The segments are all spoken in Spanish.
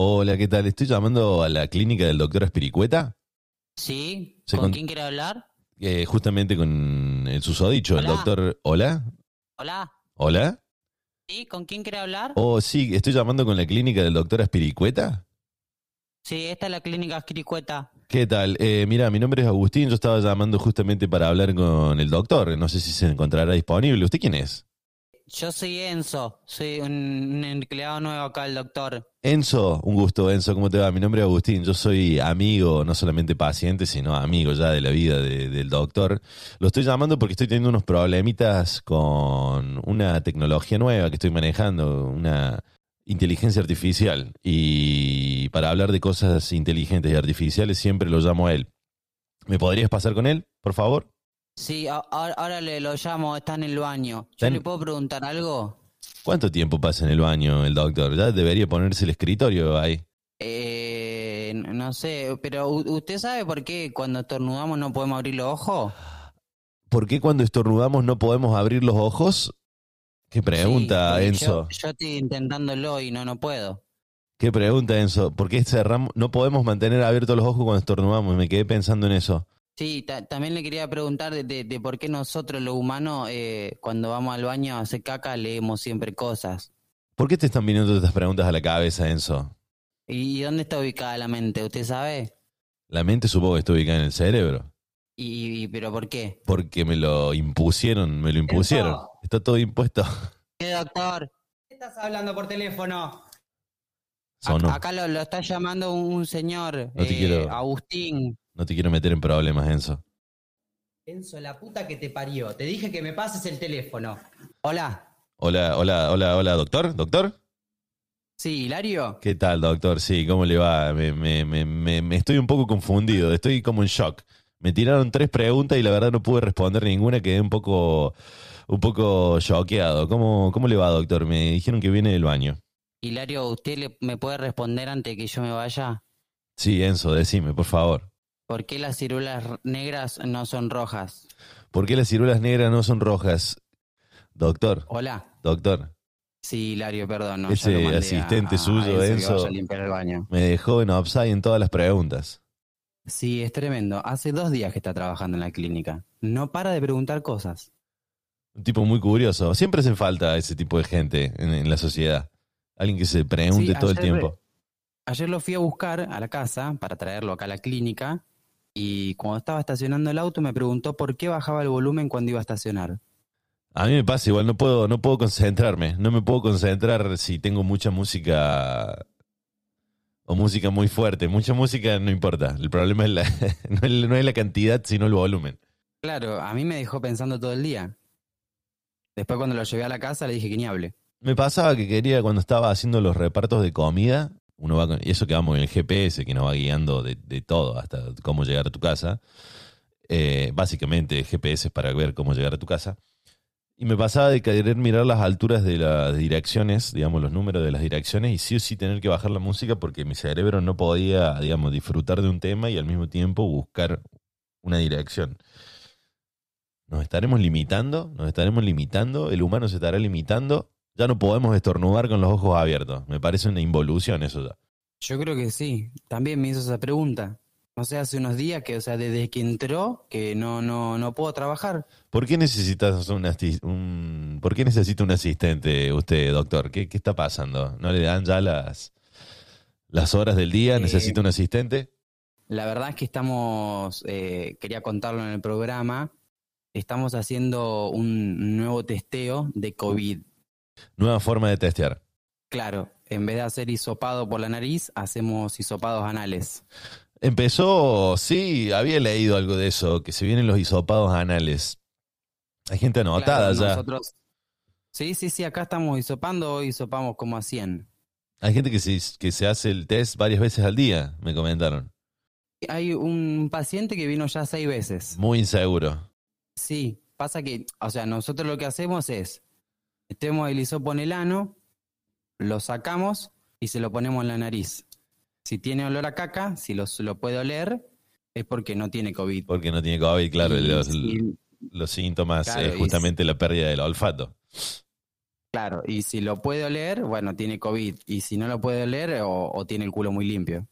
Hola. ¿qué tal? Estoy llamando a la clínica del doctor Espiricueta. Sí. ¿Con con- quién quiere hablar? Eh, justamente con el susodicho, el Hola. doctor. ¿Hola? Hola. ¿Hola? ¿Sí? ¿Con quién quiere hablar? Oh, sí, estoy llamando con la clínica del doctor Espiricueta. Sí, esta es la clínica Quiricueta. ¿Qué tal? Eh, mira, mi nombre es Agustín, yo estaba llamando justamente para hablar con el doctor. No sé si se encontrará disponible. ¿Usted quién es? Yo soy Enzo. Soy un, empleado nuevo acá, el doctor. Enzo, un gusto, Enzo, ¿cómo te va? Mi nombre es Agustín, yo soy amigo, no solamente paciente, sino amigo ya de la vida de- del doctor. Lo estoy llamando porque estoy teniendo unos problemitas con una tecnología nueva que estoy manejando, una inteligencia artificial. Y para hablar de cosas inteligentes y artificiales siempre lo llamo a él. ¿Me podrías pasar con él, por favor? Sí, ahora, ahora le lo llamo, está en el baño. ¿Yo le puedo preguntar algo? ¿Cuánto tiempo pasa en el baño el doctor? Ya debería ponerse el escritorio ahí. Eh, no sé, pero ¿usted sabe por qué cuando estornudamos no podemos abrir los ojos? ¿Por qué cuando estornudamos no podemos abrir los ojos? ¿Qué pregunta, Sí, Enzo? Yo, yo estoy intentándolo y no, no puedo. ¿Qué pregunta, Enzo? ¿Por qué cerramos, no podemos mantener abiertos los ojos cuando estornudamos? Me quedé pensando en eso. Sí, ta- también le quería preguntar de, de- de por qué nosotros los humanos eh, cuando vamos al baño a hacer caca leemos siempre cosas. ¿Por qué te están viniendo estas preguntas a la cabeza, Enzo? ¿Y, y dónde está ubicada la mente? ¿Usted sabe? La mente supongo que está ubicada en el cerebro. ¿Y, y- pero por qué? Porque me lo impusieron, me lo impusieron. Enzo. Está todo impuesto. ¿Qué doctor? estás hablando por teléfono? Acá lo, lo está llamando un, un señor, No eh, quiero- Agustín. No te quiero meter en problemas, Enzo. Enzo, la puta que te parió. Te dije que me pases el teléfono. Hola. Hola, hola, hola, hola, doctor. ¿Doctor? Sí, Hilario. ¿Qué tal, doctor? Sí, ¿cómo le va? Me, me, me, me- me estoy un poco confundido, estoy como en shock. Me tiraron tres preguntas y la verdad no pude responder ninguna, quedé un poco, un poco choqueado. ¿Cómo, ¿Cómo le va, doctor? Me dijeron que viene del baño. Hilario, ¿usted le- me puede responder antes de que yo me vaya? Sí, Enzo, decime, por favor. ¿Por qué las ciruelas negras no son rojas? ¿Por qué las ciruelas negras no son rojas? Doctor, Hola. doctor, Sí, Hilario, perdón. no, Ese a- asistente a suyo, que Enzo. vaya a limpiar el baño. me dejó en offside en todas las preguntas. Sí, es tremendo. Hace dos días que está trabajando en la clínica. No para de preguntar cosas. Un tipo muy curioso. Siempre hacen falta ese tipo de gente en, en la sociedad. Alguien que se pregunte Sí, todo el tiempo. Ayer lo fui a buscar a la casa para traerlo acá a la clínica y cuando estaba estacionando el auto me preguntó por qué bajaba el volumen cuando iba a estacionar. A mí me pasa igual, no puedo, no puedo concentrarme. No me puedo concentrar si tengo mucha música o música muy fuerte. Mucha música no importa. El problema es la, no, es, no es la cantidad, sino el volumen. Claro, a mí me dejó pensando todo el día. Después cuando lo llevé a la casa le dije que ni hable. Me pasaba que quería cuando estaba haciendo los repartos de comida, uno va con, y eso que vamos en el GPS, que nos va guiando de, todo, hasta cómo llegar a tu casa. Eh, básicamente GPS es para ver cómo llegar a tu casa. Y me pasaba de querer mirar las alturas de las direcciones, digamos, los números de las direcciones, y sí o sí tener que bajar la música porque mi cerebro no podía, digamos, disfrutar de un tema y al mismo tiempo buscar una dirección. Nos estaremos limitando, nos estaremos limitando, el humano se estará limitando. Ya no podemos estornudar con los ojos abiertos. Me parece una involución eso ya. Yo creo que sí. También me hizo esa pregunta. No sé, hace unos días que, o sea, desde que entró, que no, no, no puedo trabajar. ¿Por qué necesitas un, un- ¿por qué necesita un asistente usted, doctor? ¿Qué, qué está pasando? ¿No le dan ya las, las horas del día? Eh, ¿Necesita un asistente? La verdad es que estamos, eh, quería contarlo en el programa, estamos haciendo un nuevo testeo de COVID. Nueva forma de testear. Claro, en vez de hacer hisopado por la nariz, hacemos hisopados anales. Empezó, sí, había leído algo de eso, que se vienen los hisopados anales. Hay gente anotada Claro, ya. Nosotros, sí, sí, sí, acá estamos hisopando, hoy hisopamos como a 100. Hay gente que se, que se hace el test varias veces al día, me comentaron. Hay un paciente que vino ya seis veces. Muy inseguro. Sí, pasa que, o sea, nosotros lo que hacemos es, metemos el hisopo en el ano, lo sacamos y se lo ponemos en la nariz. Si tiene olor a caca, si lo, lo puede oler, es porque no tiene COVID. Porque no tiene COVID, claro, Y los, los síntomas Claro, es y justamente la pérdida del olfato. Claro, y si lo puede oler, bueno, tiene COVID. Y si no lo puede oler, o, o tiene el culo muy limpio.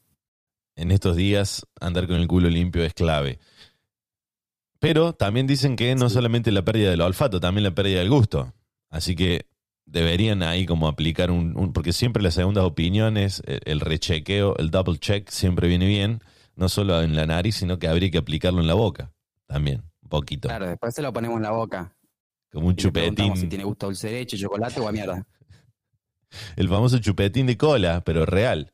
En estos días, andar con el culo limpio es clave. Pero también dicen que no Sí. solamente la pérdida del olfato, también la pérdida del gusto. Así que deberían ahí como aplicar un, un- porque siempre las segundas opiniones, el, el rechequeo, el double check siempre viene bien, no solo en la nariz, sino que habría que aplicarlo en la boca también, un poquito, Claro, después se lo ponemos en la boca. como un Y chupetín, si tiene gusto dulce de leche, chocolate o a mierda. el famoso chupetín de cola, pero real,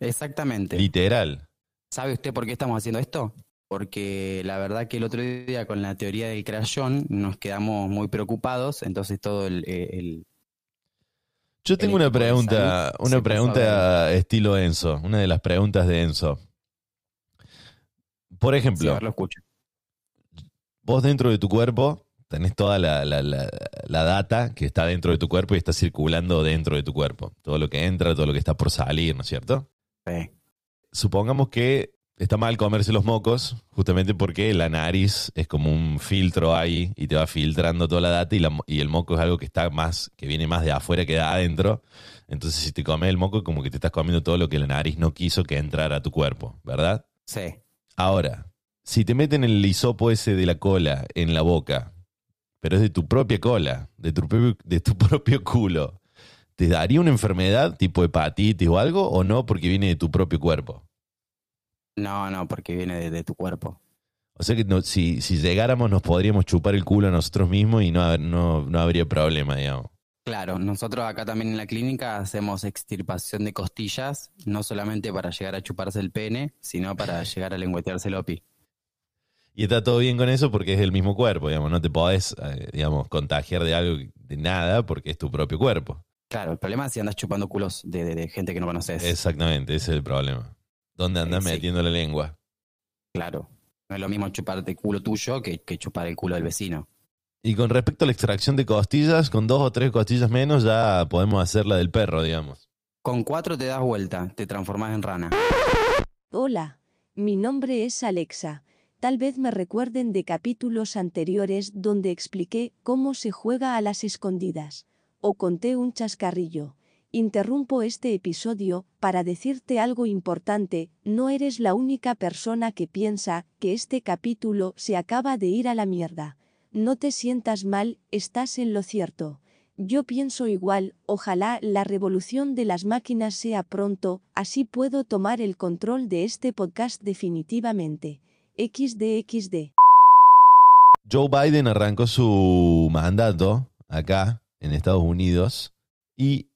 Exactamente. literal. ¿Sabe usted por qué estamos haciendo esto? Porque la verdad que el otro día con la teoría del crayón nos quedamos muy preocupados, entonces todo el, eh, el- Yo tengo una pregunta, una pregunta estilo Enzo, una de las preguntas de Enzo. Por sí, ejemplo, ver, lo escucho. vos dentro de tu cuerpo tenés toda la, la- la- la data que está dentro de tu cuerpo y está circulando dentro de tu cuerpo. Todo lo que entra, todo lo que está por salir, ¿no es cierto? Sí. Supongamos que está mal comerse los mocos, justamente porque la nariz es como un filtro ahí y te va filtrando toda la data y, la y el moco es algo que está más, que viene más de afuera que de adentro. Entonces, si te comes el moco, como que te estás comiendo todo lo que la nariz no quiso que entrara a tu cuerpo, ¿verdad? Sí. Ahora, si te meten el hisopo ese de la cola en la boca, pero es de tu propia cola, de tu propio, de tu propio culo, ¿te daría una enfermedad tipo hepatitis o algo o no porque viene de tu propio cuerpo? No, no, porque viene de, de tu cuerpo. O sea que no- si, si llegáramos nos podríamos chupar el culo a nosotros mismos y no, no, no habría problema, digamos. Claro, nosotros acá también en la clínica hacemos extirpación de costillas, no solamente para llegar a chuparse el pene, sino para llegar a lengüetearse el opi. Y está todo bien con eso porque es el mismo cuerpo, digamos. No te podés, eh, digamos, contagiar de algo, de nada, porque es tu propio cuerpo. Claro, el problema es si andas chupando culos de, de- de gente que no conoces. Exactamente, ese es el problema. ¿Dónde andas Sí. metiendo la lengua? Claro. No es lo mismo chuparte el culo tuyo que, que chupar el culo del vecino. Y con respecto a la extracción de costillas, con dos o tres costillas menos ya podemos hacer la del perro, digamos. Con cuatro te das vuelta, te transformas en rana. Hola, mi nombre es Alexa. Tal vez me recuerden de capítulos anteriores donde expliqué cómo se juega a las escondidas. O conté un chascarrillo. Interrumpo este episodio para decirte algo importante, no eres la única persona que piensa que este capítulo se acaba de ir a la mierda. No te sientas mal, estás en lo cierto. Yo pienso igual, ojalá la revolución de las máquinas sea pronto, así puedo tomar el control de este podcast definitivamente. XDXD. Joe Biden arrancó su mandato acá en Estados Unidos y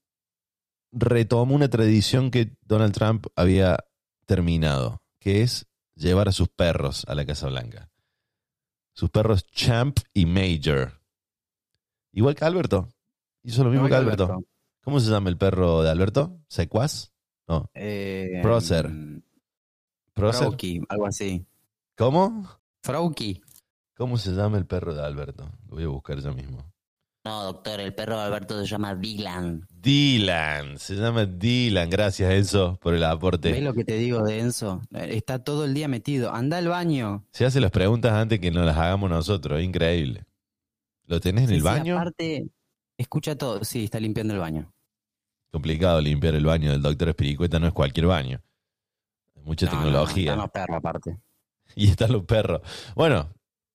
retomó una tradición que Donald Trump había terminado, que es llevar a sus perros a la Casa Blanca. Sus perros Champ y Major. Igual que Alberto. Hizo lo mismo que Alberto. ¿Cómo se llama el perro de Alberto? ¿Secuaz? No. Eh, Prócer. mm, ¿Prócer? Frauki, algo así. ¿Cómo? Frauki. ¿Cómo se llama el perro de Alberto? Lo voy a buscar yo mismo. No, doctor, el perro de Alberto se llama Dylan. Dylan, se llama Dylan. Gracias, Enzo, por el ¿Ves aporte. lo que te digo de Enzo? Está todo el día metido. Anda al baño. Se hace las preguntas antes que nos las hagamos nosotros, increíble. ¿Lo tenés en Sí, el sí, baño? aparte, escucha todo. Sí, está limpiando el baño. Complicado limpiar el baño del doctor Espiricueta, no es cualquier baño. Hay Mucha No, no, no, tecnología. están los perros aparte. Y están los perros. Bueno,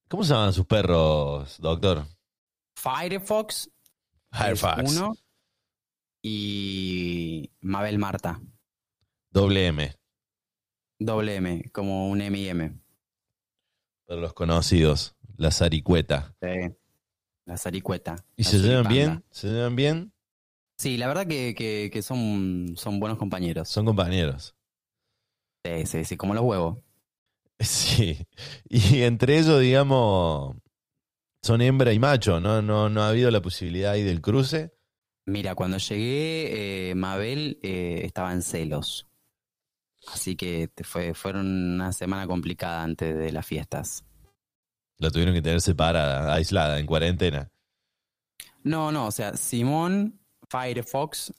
¿cómo se llaman sus perros, doctor? Firefox. Firefox. Uno. Y Mabel Marta. Doble M, Doble M, como un M y M. para los conocidos. La zaricueta. Sí. La zaricueta. ¿Y la se llevan bien? ¿Se llevan bien? Sí, la verdad que, que- que son, son buenos compañeros. Son compañeros. Sí, sí, sí, como los huevos. Sí. Y entre ellos, digamos, son hembra y macho, ¿no? No, no ha habido la posibilidad ahí del cruce. Mira, cuando llegué, eh, Mabel eh, estaba en celos. Así que te fue, fueron una semana complicada antes de las fiestas. La tuvieron que tener separada, aislada, en cuarentena. No, no, o sea, Simón Firefox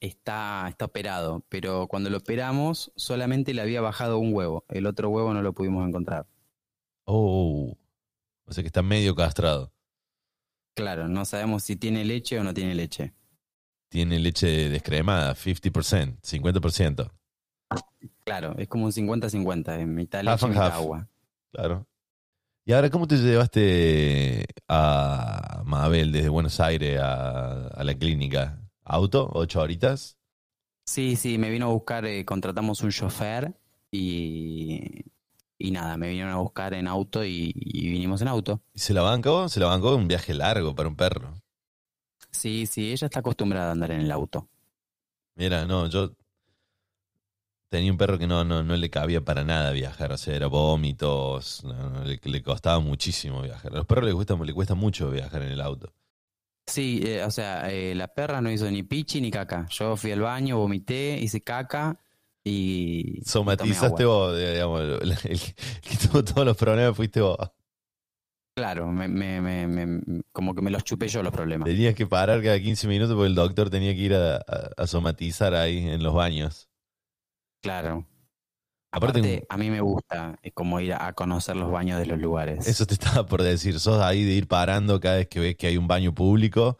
está, está operado, pero cuando lo operamos solamente le había bajado un huevo. El otro huevo no lo pudimos encontrar. Oh. O sea que está medio castrado. Claro, no sabemos si tiene leche o no tiene leche. Tiene leche descremada, 50%, 50%. Claro, es como un 50-50, en mitad Half leche y and mitad half. agua. Claro. Y ahora, ¿cómo te llevaste a Mabel desde Buenos Aires a, a la clínica? ¿Auto? ¿Ocho horitas? Sí, sí, me vino a buscar, eh, contratamos un chofer y, y nada, me vinieron a buscar en auto y, y vinimos en auto. ¿Y se la bancó? Se la bancó un viaje largo para un perro. Sí, sí, ella está acostumbrada a andar en el auto. Mira, no, yo tenía un perro que no, no, no le cabía para nada viajar, o sea, era vómitos, no, no, le, le costaba muchísimo viajar. A los perros les cuesta, le cuesta mucho viajar en el auto. Sí, eh, o sea, eh, la perra no hizo ni pichi ni caca. Yo fui al baño, vomité, hice caca y... Somatizaste vos, digamos, el, el que tuvo todos los problemas fuiste vos. Claro, me, me, me, me- como que me los chupé yo los problemas. Tenías que parar cada 15 minutos porque el doctor tenía que ir a, a- a somatizar ahí en los baños. Claro. Aparte, Aparte, a mí me gusta es como ir a conocer los baños de los lugares. eso te estaba por decir, sos ahí de ir parando cada vez que ves que hay un baño público,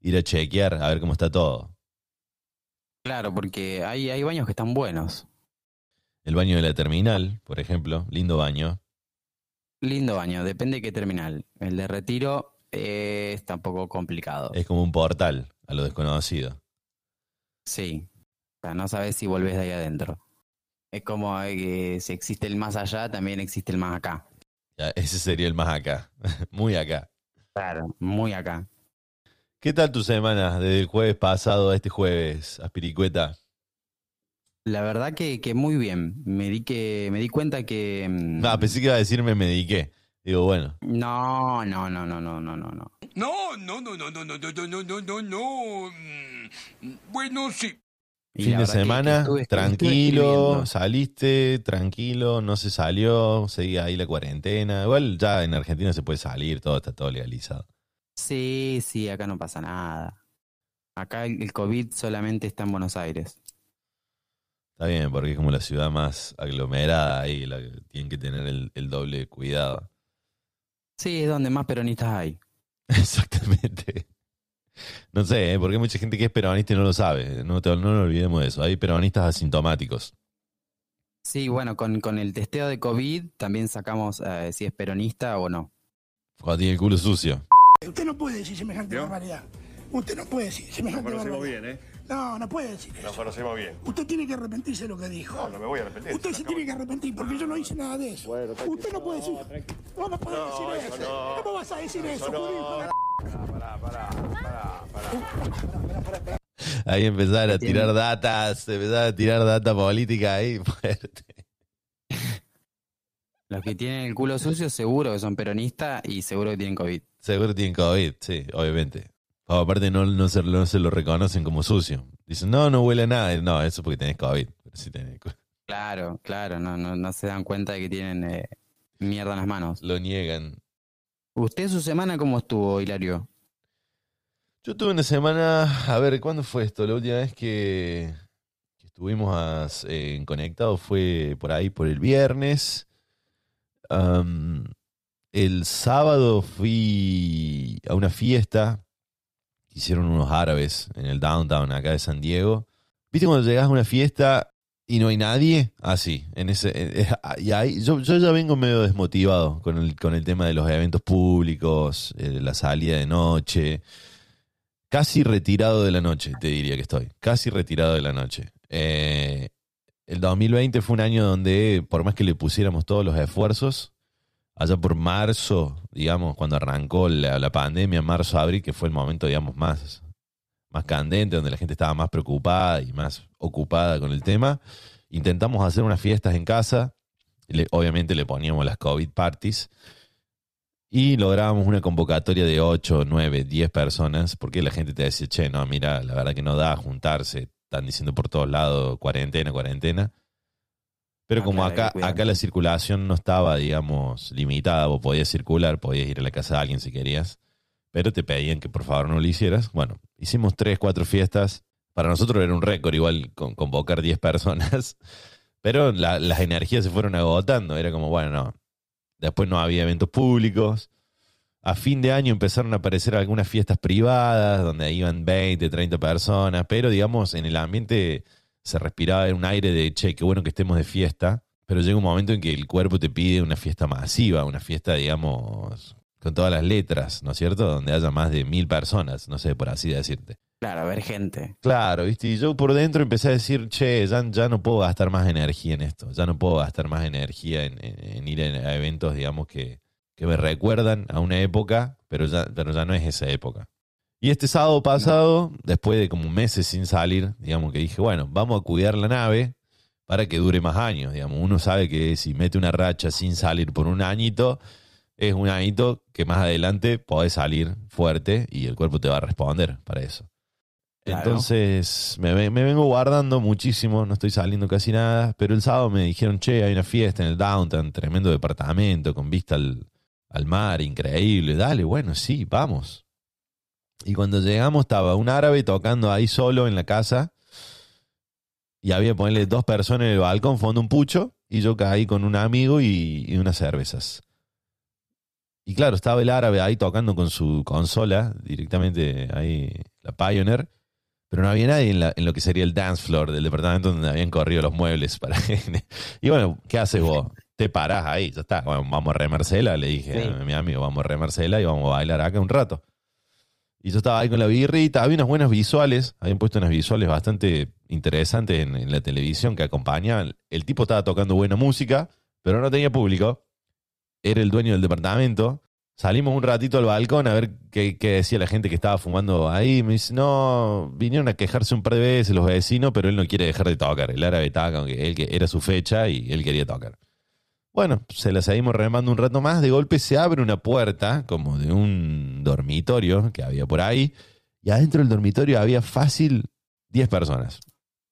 ir a chequear a ver cómo está todo. Claro, porque hay, hay baños que están buenos. El baño de la terminal, por ejemplo, lindo baño. Lindo baño, depende de qué terminal. El de retiro eh, está un poco complicado. Es como un portal a lo desconocido. Sí. O sea, no sabes si volvés de ahí adentro. Es como eh, que si existe el más allá, también existe el más acá. Ya, ese sería el más acá, muy acá. Claro. Muy acá. ¿Qué tal tu semana desde el jueves pasado a este jueves, Aspiricueta? La verdad que, que muy bien. Me di que me di cuenta que mm, No, pensé que iba a decirme me dediqué. Digo, bueno, no, no, no, no, no, no, no, no. No, no, no, no, no, no, no, no, no, no, no, no. Mm, Bueno, sí. Y fin de verdad que- que semana, estuve- tranquilo, saliste, tranquilo, no se salió, seguía ahí la cuarentena. Igual ya en Argentina se puede salir, todo está todo legalizado. Sí, sí, acá no pasa nada. Acá el, el COVID solamente está en Buenos Aires. Está bien, porque es como la ciudad más aglomerada ahí, la que tienen que tener el, el doble cuidado. Sí, es donde más peronistas hay. Exactamente. No sé, ¿eh? porque hay mucha gente que es peronista y no lo sabe. No, te- no nos olvidemos de eso. Hay peronistas asintomáticos. Sí, bueno, con, con el testeo de COVID también sacamos eh, si es peronista o no. Cuando tiene el culo sucio. Usted no puede decir semejante barbaridad. Usted no puede decir semejante barbaridad. bien, ¿eh? No, no puede decir eso. Nos conocemos bien. Usted tiene que arrepentirse de lo que dijo. No, no me voy a arrepentir. Usted se tiene que arrepentir porque yo no hice nada de eso. Usted no puede decir. No, no puede decir eso. ¿Cómo vas a decir eso, judío? Ahí empezar a tirar datas, empezar a tirar data política ahí fuerte. Los que tienen el culo sucio seguro que son peronistas y seguro que tienen COVID. Seguro tienen COVID, sí, obviamente. O aparte no, no, se, no se lo reconocen como sucio. Dicen, no, no huele a nada. No, eso es porque tenés COVID. Pero sí tenés. Claro, claro, no, no, no se dan cuenta de que tienen eh, mierda en las manos. Lo niegan. ¿Usted su semana cómo estuvo, Hilario? Yo tuve una semana, a ver, ¿cuándo fue esto? La última vez que, que estuvimos eh, conectados fue por ahí, por el viernes. El sábado fui a una fiesta que hicieron unos árabes en el downtown acá de San Diego. ¿Viste cuando llegas a una fiesta y no hay nadie? Así, en ese, yo, yo ya vengo medio desmotivado con el, con el tema de los eventos públicos, eh, la salida de noche. Casi retirado de la noche, te diría que estoy. Casi retirado de la noche. Eh, el 2020 fue un año donde, por más que le pusiéramos todos los esfuerzos, allá por marzo, digamos, cuando arrancó la, pandemia, marzo, abril, que fue el momento, digamos, más, más candente, donde la gente estaba más preocupada y más ocupada con el tema, intentamos hacer unas fiestas en casa. Obviamente le poníamos las COVID parties. Y lográbamos una convocatoria de 8, 9, 10 personas, porque la gente te decía, che, no, mira, la verdad que no da juntarse, están diciendo por todos lados cuarentena, cuarentena. Pero Ah, como claro, acá, acá la circulación no estaba, digamos, limitada, vos podías circular, podías ir a la casa de alguien si querías, pero te pedían que por favor no lo hicieras. Bueno, hicimos 3, 4 fiestas. Para nosotros era un récord igual con- convocar 10 personas, pero la- las energías se fueron agotando. Era como, bueno, no, Después no había eventos públicos. A fin de año empezaron a aparecer algunas fiestas privadas donde iban 20, 30 personas, pero digamos, en el ambiente se respiraba un aire de, che, qué bueno que estemos de fiesta, pero llega un momento en que el cuerpo te pide una fiesta masiva, una fiesta, digamos, con todas las letras, ¿no es cierto? Donde haya más de mil personas, no sé, por así decirte. Claro, a ver gente. Claro, ¿viste? Y yo por dentro empecé a decir, che, ya, ya no puedo gastar más energía en esto, ya no puedo gastar más energía en, en- en ir a eventos, digamos, que, que me recuerdan a una época, pero ya, pero ya no es esa época. Y este sábado pasado, después de como meses sin salir, digamos que dije, bueno, vamos a cuidar la nave para que dure más años, digamos. Uno sabe que si mete una racha sin salir por un añito, es un añito que más adelante podés salir fuerte y el cuerpo te va a responder para eso. Claro. Entonces me, me vengo guardando muchísimo, no estoy saliendo casi nada, pero el sábado me dijeron, che, hay una fiesta en el downtown, tremendo departamento, con vista al, al mar, increíble, dale, bueno, sí, vamos. Y cuando llegamos estaba un árabe tocando ahí solo en la casa y había ponerle dos personas en el balcón, fondo un pucho, y yo caí con un amigo y, y unas cervezas. Y claro, estaba el árabe ahí tocando con su consola, directamente ahí, la Pioneer, pero no había nadie en, la- en lo que sería el dance floor del departamento donde habían corrido los muebles para Y bueno, ¿qué haces vos? Te parás ahí, ya está. Bueno, vamos a remarcela, le dije Sí. a mi amigo, vamos a remarcela y vamos a bailar acá un rato. Y yo estaba ahí con la birrita, había unas buenas visuales, habían puesto unas visuales bastante interesantes en, la televisión que acompañaban. El tipo estaba tocando buena música, pero no tenía público. Era el dueño del departamento. Salimos un ratito al balcón a ver qué, qué decía la gente que estaba fumando ahí. Me dice, no, vinieron a quejarse un par de veces los vecinos, pero él no quiere dejar de tocar. El árabe estaba como que él que era su fecha y él quería tocar. Bueno, se la seguimos remando un rato más. De golpe se abre una puerta, como de un dormitorio que había por ahí. Y adentro del dormitorio había fácil 10 personas.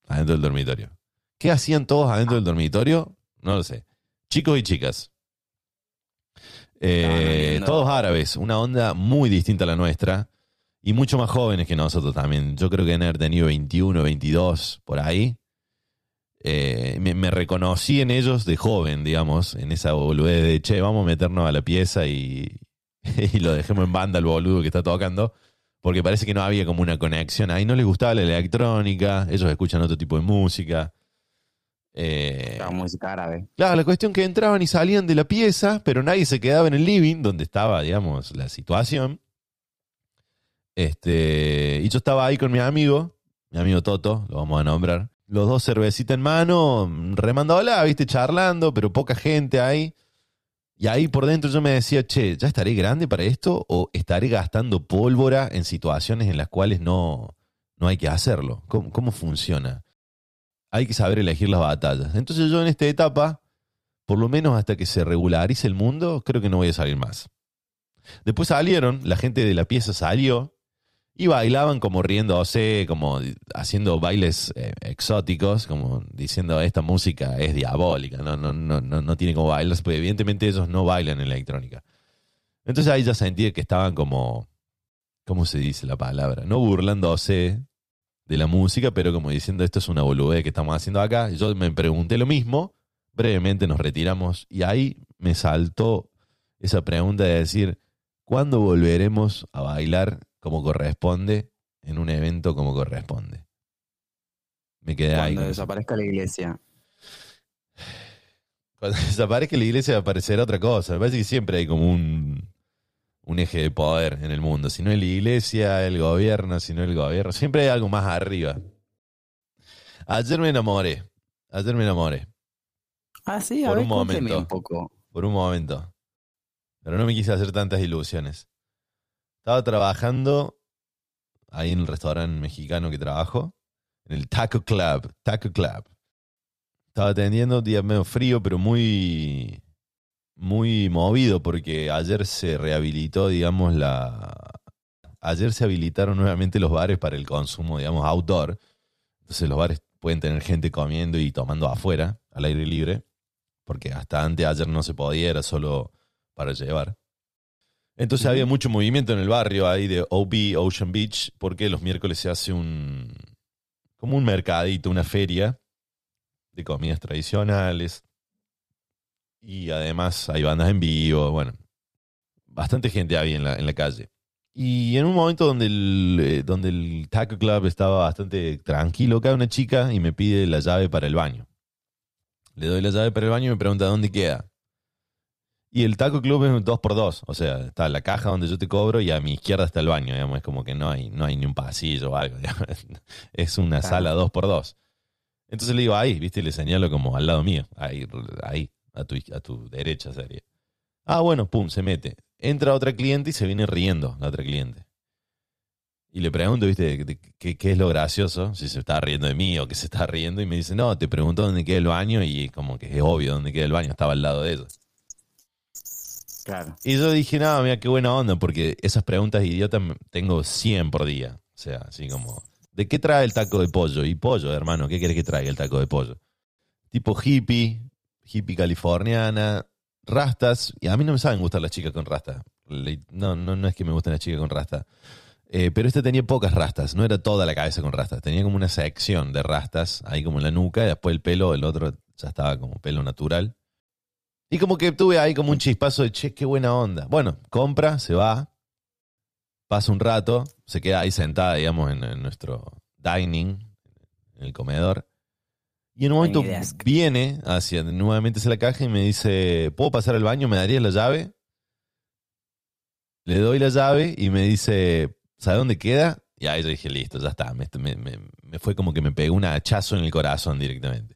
Adentro del dormitorio. ¿Qué hacían todos adentro del dormitorio? No lo sé. Chicos y chicas. Eh, todos árabes, una onda muy distinta a la nuestra. Y mucho más jóvenes que nosotros también. Yo creo que haber tenido 21, 22 por ahí. Eh, me, me reconocí en ellos de joven, digamos, en esa boludez de, che, vamos a meternos a la pieza y, y lo dejemos en banda al boludo que está tocando, porque parece que no había como una conexión. Ahí no les gustaba la electrónica, ellos escuchan otro tipo de música. Eh, música árabe. Claro, la cuestión que entraban y salían de la pieza, pero nadie se quedaba en el living, donde estaba, digamos, la situación. Este, y yo estaba ahí con mi amigo, mi amigo Toto, lo vamos a nombrar. Los dos cervecita en mano, remándola, viste, charlando, pero poca gente ahí. Y ahí por dentro yo me decía, che, ¿ya estaré grande para esto? ¿O estaré gastando pólvora en situaciones en las cuales no, no hay que hacerlo? ¿Cómo, cómo funciona? Hay que saber elegir las batallas. Entonces yo en esta etapa, por lo menos hasta que se regularice el mundo, creo que no voy a salir más. Después salieron, la gente de la pieza salió y bailaban como riéndose, como haciendo bailes eh, exóticos, como diciendo esta música es diabólica, no, no, no, no, no tiene como bailar, porque evidentemente ellos no bailan en electrónica. Entonces ahí ya sentí que estaban como, ¿cómo se dice la palabra? No burlándose de la música, pero como diciendo esto es una boludez que estamos haciendo acá. Yo me pregunté lo mismo, brevemente nos retiramos y ahí me saltó esa pregunta de decir, ¿cuándo volveremos a bailar como corresponde en un evento como corresponde? Me quedé ahí. Cuando con eso. desaparezca la iglesia. Cuando desaparezca la iglesia aparecerá otra cosa. Me parece que siempre hay como un, un eje de poder en el mundo. Si no es la iglesia, el gobierno, si no el gobierno, siempre hay algo más arriba. Ayer me enamoré. Ayer me enamoré. Ah, sí, a Por ver, un cuénteme momento. un poco. Por un momento. Pero no me quise hacer tantas ilusiones. Estaba trabajando ahí en el restaurante mexicano que trabajo, en el Taco Club. Taco Club. Estaba atendiendo, día medio frío, pero muy, muy movido porque ayer se rehabilitó, digamos, la... Ayer se habilitaron nuevamente los bares para el consumo, digamos, outdoor. Entonces los bares pueden tener gente comiendo y tomando afuera, al aire libre, porque hasta antes ayer no se podía, era solo para llevar. Entonces había mucho movimiento en el barrio ahí de OB, Ocean Beach, porque los miércoles se hace un, como un mercadito, una feria de comidas tradicionales. Y además hay bandas en vivo, bueno. bastante gente había en la, en la calle. Y en un momento donde el, eh, donde el Taco Club estaba bastante tranquilo, cae una chica y me pide la llave para el baño. Le doy la llave para el baño y me pregunta dónde queda. Y el Taco Club es un 2x2, o sea, está la caja donde yo te cobro y a mi izquierda está el baño, digamos, es como que no hay, no hay ni un pasillo o algo, digamos. es una Claro. sala 2x2. Entonces le digo ahí, ¿viste? Y le señalo como al lado mío, ahí, ahí, a tu, a tu derecha sería. Ah, bueno, pum, se mete. Entra otra cliente y se viene riendo la otra cliente. Y le pregunto, ¿viste? ¿Qué, qué es lo gracioso? Si se está riendo de mí o que se está riendo. Y me dice, no, te pregunto dónde queda el baño y como que es obvio dónde queda el baño, estaba al lado de ella. Y yo dije, no, mira, qué buena onda, porque esas preguntas idiotas tengo 100 por día. O sea, así como, ¿de qué trae el taco de pollo? Y pollo, hermano, ¿qué querés que traiga el taco de pollo? Tipo hippie, hippie californiana, rastas. Y a mí no me saben gustar las chicas con rastas. No, no, no es que me gusten las chicas con rastas. Eh, pero este tenía pocas rastas, no era toda la cabeza con rastas. Tenía como una sección de rastas ahí como en la nuca y después el pelo, el otro ya estaba como pelo natural. Y como que tuve ahí como un chispazo de, che, qué buena onda. Bueno, compra, se va, pasa un rato, se queda ahí sentada, digamos, en, en nuestro dining, en el comedor. Y en un momento viene hacia nuevamente hacia la caja y me dice, ¿puedo pasar al baño? ¿Me darías la llave? Le doy la llave y me dice, ¿sabe dónde queda? Y ahí yo dije, listo, ya está. Me- me- me fue como que me pegó un hachazo en el corazón directamente.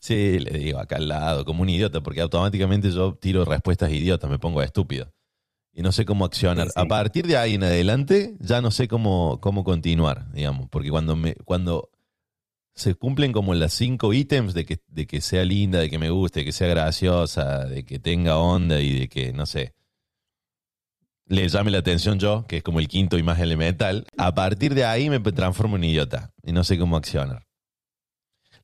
Sí, le digo, acá al lado, como un idiota, porque automáticamente yo tiro respuestas idiotas, me pongo estúpido. Y no sé cómo accionar. Sí, sí. A partir de ahí en adelante, ya no sé cómo, cómo continuar, digamos. Porque cuando me, cuando se cumplen como las cinco ítems de que, de que sea linda, de que me guste, de que sea graciosa, de que tenga onda y de que, no sé, le llame la atención yo, que es como el quinto y más elemental, a partir de ahí me transformo en idiota y no sé cómo accionar.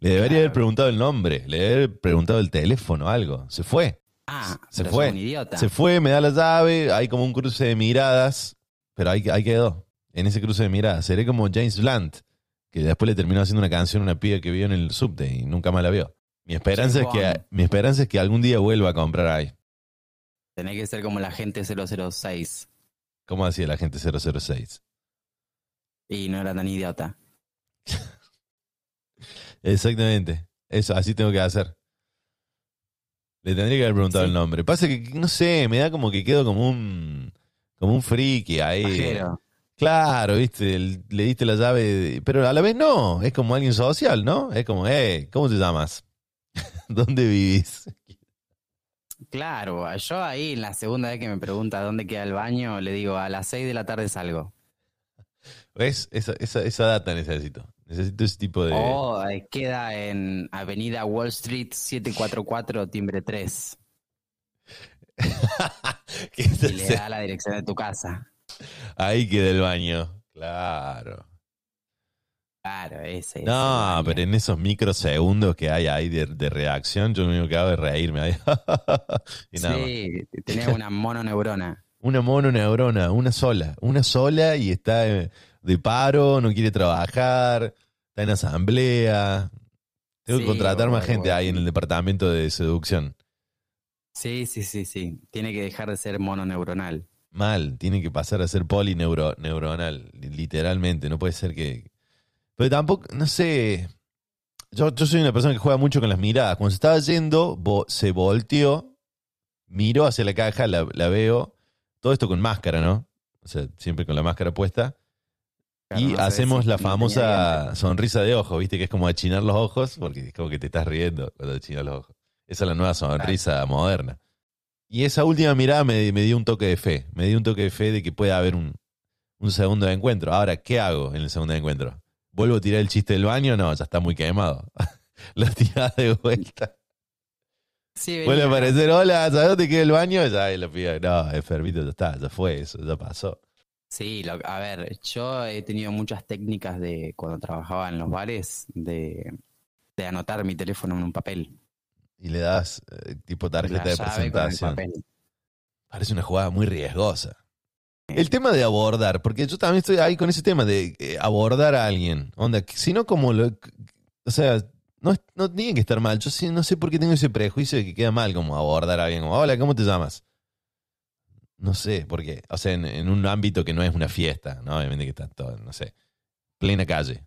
Le debería Claro. haber preguntado el nombre, le debería haber preguntado el teléfono, algo. Se fue. Ah, Se pero fue. un idiota. Se fue, me da la llave, hay como un cruce de miradas, pero ahí, ahí quedó, en ese cruce de miradas. Seré como James Blunt, que después le terminó haciendo una canción a una piba que vio en el subte y nunca más la vio. Mi esperanza, es que, mi esperanza es que algún día vuelva a comprar ahí. Tenés que ser como la gente 006. ¿Cómo hacía la gente 006? Y no era tan idiota. Exactamente. Eso, así tengo que hacer. Le tendría que haber preguntado Sí. el nombre. Pasa que, no sé, me da como que quedo como un como un friki ahí. Claro, viste, le diste la llave, de- pero a la vez no, es como alguien social, ¿no? Es como, eh, ¿cómo te llamas? ¿Dónde vivís? Claro, yo ahí la segunda vez que me pregunta dónde queda el baño, le digo a las 6 de la tarde salgo. ¿Ves? Esa, esa, esa data necesito. Necesito ese tipo de... O eh, queda en Avenida Wall Street 744, timbre 3. Que Y le da la dirección de tu casa. Ahí queda el baño. Claro. Claro, ese. No, ese pero en esos microsegundos que hay ahí de, de reacción, yo lo único que hago es reírme ahí. y nada más. Sí, tenés una mononeurona. Una mononeurona, una sola, una sola y está eh, de paro, no quiere trabajar, está en asamblea. Tengo que contratar más gente ahí en el departamento de seducción. Sí, sí, sí, sí. Tiene que dejar de ser mononeuronal. Mal, tiene que pasar a ser polineuronal, literalmente. No puede ser que. Pero tampoco, no sé. Yo, yo soy una persona que juega mucho con las miradas. Cuando se estaba yendo, se volteó, miró hacia la caja, la, la veo. Todo esto con máscara, ¿no? O sea, siempre con la máscara puesta. Claro, y no hacemos si la famosa sonrisa de ojo, ¿viste? Que es como achinar los ojos, porque es como que te estás riendo cuando achinas los ojos. Esa es la nueva sonrisa moderna. Y esa última mirada me, me dio un toque de fe. Me dio un toque de fe de que puede haber un, un segundo de encuentro. Ahora, ¿qué hago en el segundo de encuentro? ¿Vuelvo a tirar el chiste del baño? No, ya está muy quemado. Lo tirás de vuelta. Sí, Vuelve a aparecer, hola, ¿sabes dónde queda el baño? Ya, y lo pido, no, enfermito, ya está, ya fue eso, ya pasó. Sí, lo- a ver, yo he tenido muchas técnicas de cuando trabajaba en los bares de, de anotar mi teléfono en un papel. Y le das eh, tipo tarjeta La de presentación. Parece una jugada muy riesgosa. El tema de abordar, porque yo también estoy ahí con ese tema de eh, abordar a alguien. Onda, que si no como lo... O sea, no, no tiene que estar mal. Yo sí, no sé por qué tengo ese prejuicio de que queda mal como abordar a alguien. Como, hola, ¿cómo te llamas? No sé, porque, o sea, en, en un ámbito que no es una fiesta, ¿no? Obviamente que está todo, no sé, plena calle.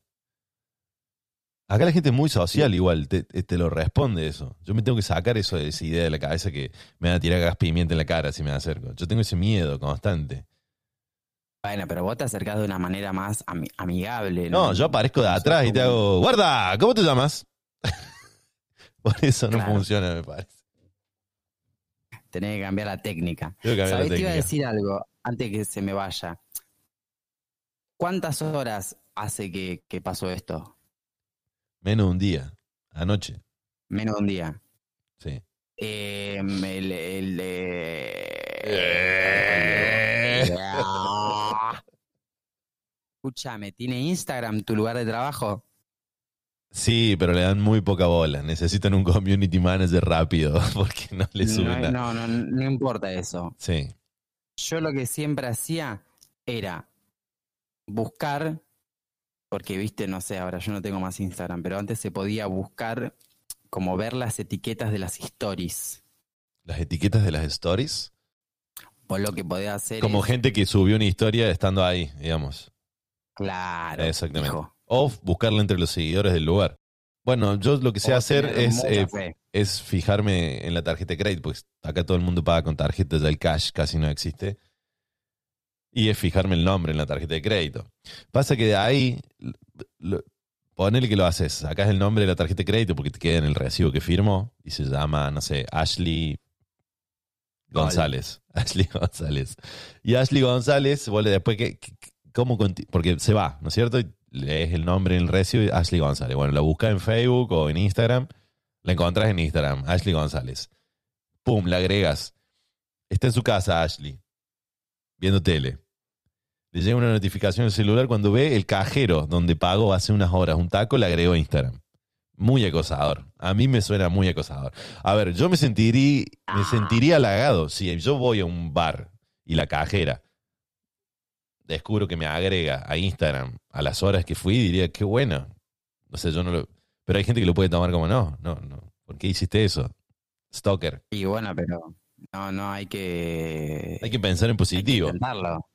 Acá la gente es muy social igual, te, te lo responde eso. Yo me tengo que sacar eso, esa idea de la cabeza que me van a tirar gas pimienta en la cara si me acerco. Yo tengo ese miedo constante. Bueno, pero vos te acercás de una manera más ami- amigable. No, yo aparezco de atrás y te hago, guarda, ¿cómo te llamas? Por eso no Claro. funciona, me parece. Tenés que cambiar la técnica. Cambiar la ¿Sabés? Te iba a decir algo antes que se me vaya. ¿Cuántas horas hace que, que pasó esto? Menos de un día, anoche, Menos de un día. sí. Eh, el, el, Eh. eh, Escúchame, ¿tiene Instagram tu lugar de trabajo? Sí, pero le dan muy poca bola. Necesitan un community manager rápido porque no le suben No, nada. no, no, no importa eso. Sí, Yo lo que siempre hacía era buscar, porque viste, no sé, ahora yo no tengo más Instagram, pero antes se podía buscar como ver las etiquetas de las stories. las etiquetas de las stories. Vos lo que podés hacer Como es, gente que subió una historia estando ahí, digamos. claro, Exactamente. hijo, O buscarla entre los seguidores del lugar. Bueno, yo lo que sé vos hacer es, eh, es fijarme en la tarjeta de crédito, pues acá todo el mundo paga con tarjeta, ya el cash casi no existe. Y es fijarme el nombre en la tarjeta de crédito. Pasa que de ahí, lo- ponele que lo haces, sacas el nombre de la tarjeta de crédito porque te queda en el recibo que firmó y se llama, no sé, Ashley González. Ashley González. Y Ashley González, vos después que, que- ¿cómo porque se va, ¿no es cierto? Y lees el nombre en el recibo y Ashley González. Bueno, la buscas en Facebook o en Instagram, la encontrás en Instagram, Ashley González. Pum, la agregas. Está en su casa, Ashley, viendo tele. Le llega una notificación al celular cuando ve el cajero donde pagó hace unas horas un taco, le agregó a Instagram. Muy acosador. A mí me suena muy acosador. A ver, yo me sentiría, me sentiría halagado si yo voy a un bar y la cajera descubro que me agrega a Instagram a las horas que fui, diría, qué bueno. No sé, yo no lo... Pero hay gente que lo puede tomar como, no, no, no. ¿Por qué hiciste eso? Stalker. Y bueno, pero no, no hay que, Hay que pensar en hay que positivo. intentarlo.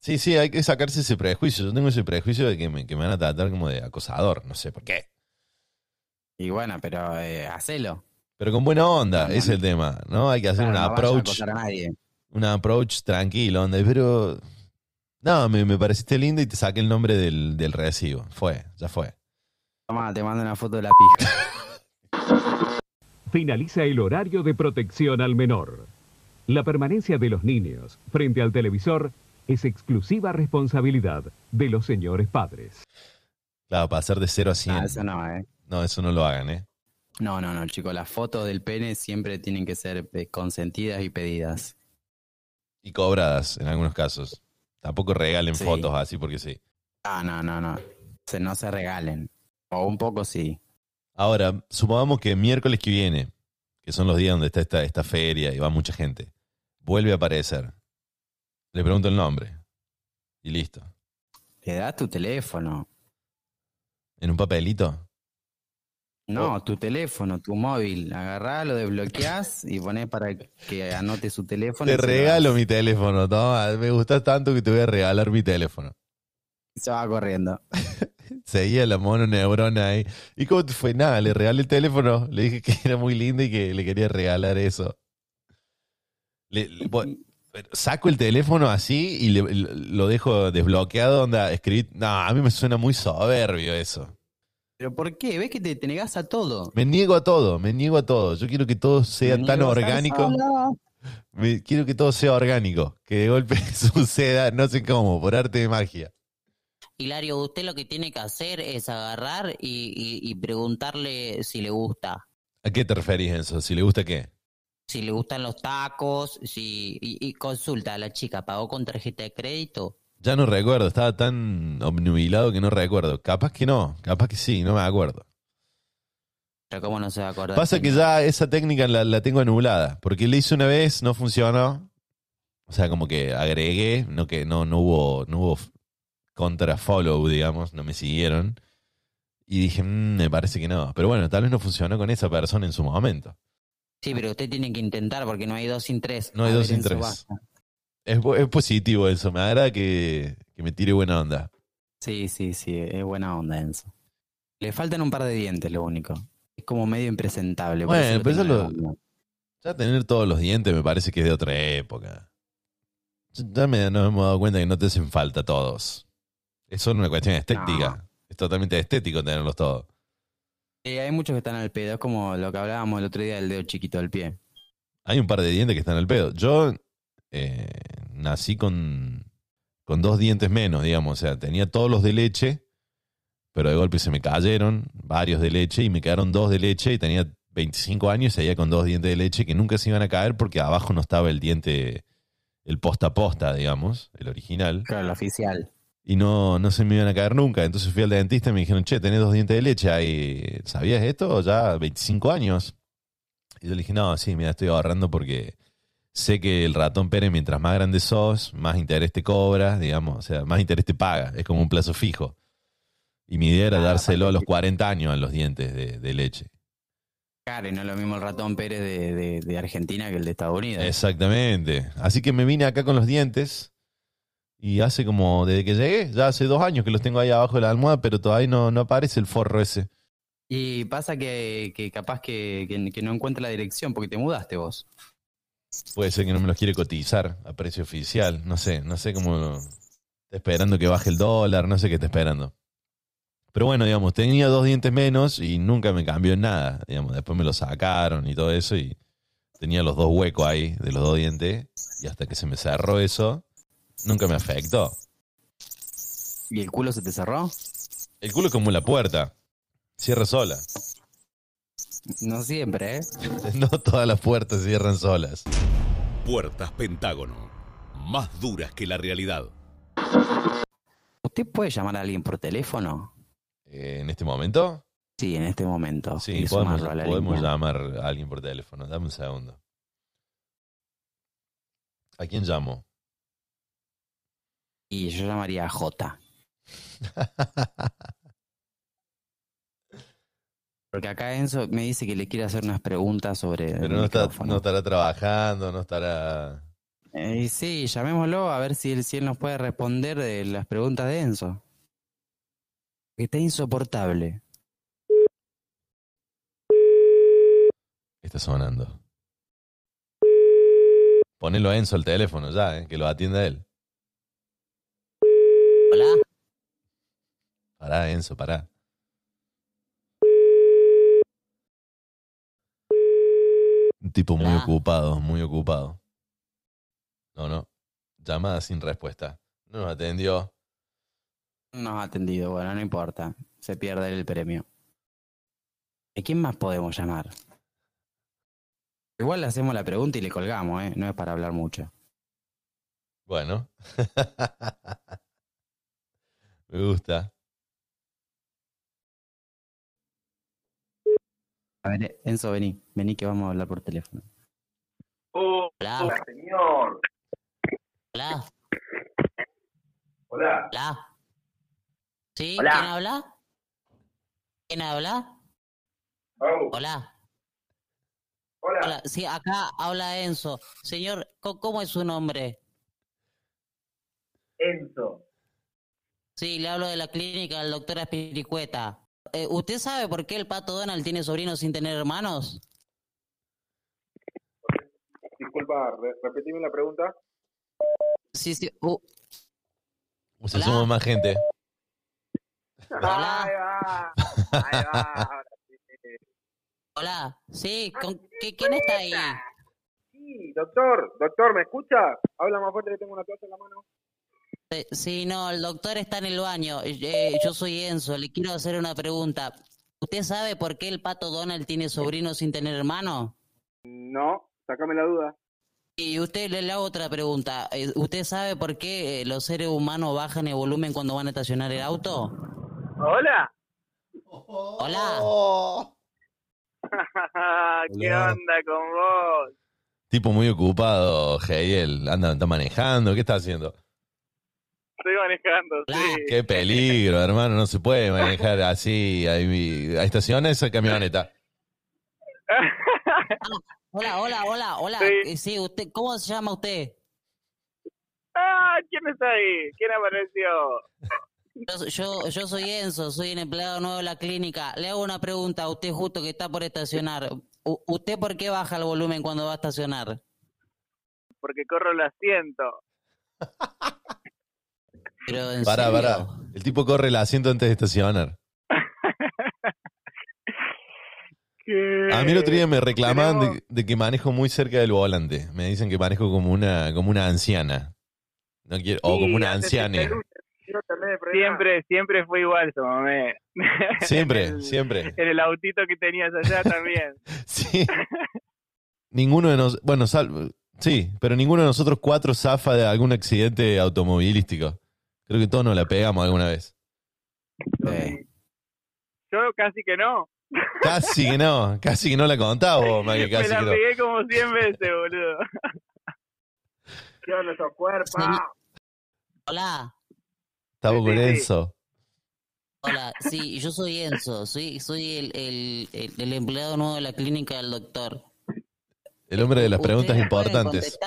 Sí, sí, hay que sacarse ese prejuicio. Yo tengo ese prejuicio de que me, que me van a tratar como de acosador. No sé por qué. Y bueno, pero eh, hacelo. Pero con buena onda, No, es el tema, ¿no? Hay que hacer Claro, un no a approach, acosar a nadie. un approach tranquilo, onda. Pero, no, me, me pareciste lindo y te saqué el nombre del, del recibo. Fue, ya fue. Toma, te mando una foto de la pija. Finaliza el horario de protección al menor. La permanencia de los niños frente al televisor es exclusiva responsabilidad de los señores padres. Claro, pasar de 0 a 100. Ah, eso no, ¿eh? No, eso no lo hagan, ¿eh? No, no, no, chicos. Las fotos del pene siempre tienen que ser eh, consentidas y pedidas. Y cobradas en algunos casos. Tampoco regalen Sí. fotos así porque sí. Ah, no, no, no. Se, no se regalen. O un poco sí. Ahora, supongamos que miércoles que viene, que son los días donde está esta, esta feria y va mucha gente, vuelve a aparecer. Le pregunto el nombre. Y listo. Le das tu teléfono. ¿En un papelito? No, Oh. tu teléfono, tu móvil. Agarrá, lo desbloqueás y ponés para que anote su teléfono. Te regalo mi teléfono, toma. Me gustas tanto que te voy a regalar mi teléfono. Se va corriendo. Seguía la mono neurona ahí. ¿Y cómo te fue? Nada, le regalé el teléfono. Le dije que era muy lindo y que le quería regalar eso. Le- saco el teléfono así y le- lo dejo desbloqueado. Onda, escribí. No, a mí me suena muy soberbio eso. ¿Pero por qué? ¿Ves que te, te negás a todo? Me niego a todo, me niego a todo. Yo quiero que todo sea Me tan orgánico. Me- quiero que todo sea orgánico. Que de golpe suceda, no sé cómo, por arte de magia. Hilario, usted lo que tiene que hacer es agarrar y, y- y preguntarle si le gusta. ¿A qué te referís, Enzo? ¿Si le gusta qué? Si le gustan los tacos, si y, y consulta a la chica, ¿pagó con tarjeta de crédito? Ya no recuerdo, estaba tan obnubilado que no recuerdo. Capaz que no, capaz que sí, no me acuerdo. Pero cómo no se va a acordar. Pasa que ya esa técnica la, la tengo anulada, porque le hice una vez, no funcionó. O sea, como que agregué, no que no, no hubo, no hubo contra follow, digamos, no me siguieron. Y dije, "Mm, me parece que no. Pero bueno, tal vez no funcionó con esa persona en su momento. Sí, pero usted tiene que intentar porque no hay dos sin tres. No hay dos sin tres. Es, es positivo eso, me agrada que, que me tire buena onda. Sí, sí, sí, es buena onda Enzo. Le faltan un par de dientes, lo único. Es como medio impresentable. Bueno, pero eso lo-. Ya tener todos los dientes me parece que es de otra época. Ya me, nos hemos dado cuenta que no te hacen falta todos. Es solo una cuestión estética. Es totalmente estético tenerlos todos. Sí, hay muchos que están al pedo. Es como lo que hablábamos el otro día del dedo chiquito del pie. Hay un par de dientes que están al pedo. Yo eh, nací con, con dos dientes menos, digamos. O sea, tenía todos los de leche, pero de golpe se me cayeron varios de leche y me quedaron dos de leche y tenía 25 años y seguía con dos dientes de leche que nunca se iban a caer porque abajo no estaba el diente, el posta a posta, digamos, el original. Claro, el oficial. Y no, no se me iban a caer nunca. Entonces fui al dentista y me dijeron, che, tenés dos dientes de leche ahí. ¿Sabías esto? Ya 25 años. Y yo le dije, no, sí, mira, estoy ahorrando porque sé que el ratón Pérez, mientras más grande sos, más interés te cobra, digamos, o sea, más interés te paga. Es como un plazo fijo. Y mi idea era Ah, dárselo a los perfecto. 40 años a los dientes de, de leche. Claro, y no es lo mismo el ratón Pérez de, de- de Argentina que el de Estados Unidos. Exactamente. Así que me vine acá con los dientes y hace como, desde que llegué, ya hace dos años que los tengo ahí abajo de la almohada, pero todavía no, no aparece el forro ese. Y pasa que, que capaz que, que- que no encuentra la dirección porque te mudaste vos. Puede ser que no me los quiere cotizar a precio oficial. No sé, no sé cómo. Está esperando que baje el dólar, no sé qué está esperando. Pero bueno, digamos, tenía dos dientes menos y nunca me cambió en nada. Digamos, después me los sacaron y todo eso y tenía los dos huecos ahí de los dos dientes y hasta que se me cerró eso, nunca me afectó. ¿Y el culo se te cerró? El culo es como la puerta, cierra sola. No siempre, ¿eh? No todas las puertas cierran solas. Puertas Pentágono. Más duras que la realidad. ¿Usted puede llamar a alguien por teléfono? Eh, en este momento, Sí, en este momento. sí, podemos, línea. llamar a alguien por teléfono. Dame un segundo. ¿A quién llamo? Y yo llamaría a J. Porque acá Enzo me dice que le quiere hacer unas preguntas sobre Pero el no, está, no estará trabajando, no estará... Eh, sí, llamémoslo a ver si él, si él nos puede responder de las preguntas de Enzo. Que está insoportable. Está sonando. Ponelo a Enzo al teléfono ya, eh, que lo atienda él. Hola. Pará, Enzo, pará. Un tipo muy ocupado, muy ocupado. No, no. Llamada sin respuesta. No nos atendió. No ha atendido, bueno, no importa. Se pierde el premio. ¿A quién más podemos llamar? Igual le hacemos la pregunta y le colgamos, ¿eh? No es para hablar mucho. Bueno. Me gusta. A ver, Enzo, vení. Vení que vamos a hablar por teléfono. Hola. señor. Hola. Hola. Hola. ¿Sí? Hola. ¿Quién habla? ¿Quién habla? Oh, Hola. hola. Hola. Sí, acá habla Enzo. Señor, ¿cómo, cómo es su nombre? Enzo. Sí, le hablo de la clínica del doctor Espiricueta. Eh, ¿Usted sabe por qué el pato Donald tiene sobrinos sin tener hermanos? Disculpa, re- repetime la pregunta. Sí, sí. uh, Hola. somos más gente. Hola. Ahí va. Ahí va. Hola. Sí, ¿con, qué, ¿quién está ahí? Sí, doctor, doctor, ¿me escucha? Habla más fuerte que tengo una toalla en la mano. Eh, Sí, no, el doctor está en el baño. Eh, yo soy Enzo, le quiero hacer una pregunta. ¿Usted sabe por qué el pato Donald tiene sobrinos sin tener hermano? No, sacame la duda. Y usted le, hago otra pregunta. Eh, ¿Usted sabe por qué eh, los seres humanos bajan el volumen cuando van a estacionar el auto? Hola. Hola. ¿Qué Hola. onda con vos? Tipo muy ocupado, Heiel. Anda, está manejando. ¿Qué está haciendo? Estoy manejando, sí. Qué peligro, hermano. No se puede manejar así. Hay, hay estaciones esa camioneta. Hola, hola, hola, hola. Sí. Eh, Sí, usted, ¿cómo se llama usted? ¿Quién está ahí? ¿Quién apareció? Yo, yo, yo soy Enzo, soy el empleado nuevo de la clínica. Le hago una pregunta a usted justo que está por estacionar. U- ¿Usted por qué baja el volumen cuando va a estacionar? Porque corro el asiento. Pero en Pará, serio. pará. El tipo corre el asiento antes de estacionar. A mí el otro día me reclamaban de, de que manejo muy cerca del volante. Me dicen que manejo como una, como una anciana. No quiero, o como una anciana. Siempre, siempre fue igual, su mamé. Siempre, siempre. En el autito que tenías allá también. Sí. Ninguno de nosotros, bueno, sal- sí, pero ninguno de nosotros cuatro zafa de algún accidente automovilístico. Creo que todos nos la pegamos alguna vez. Yo casi que no. Casi que no, casi que no la contaba vos, Me casi la que no. pegué como 100 veces, boludo. ¿Qué onda esos cuerpos? Hola, Estamos con. Enzo. hola. Sí, yo soy Enzo. Soy, soy el, el, el, el empleado nuevo de la clínica del doctor. El hombre de las preguntas ¿Ustedes pueden importantes.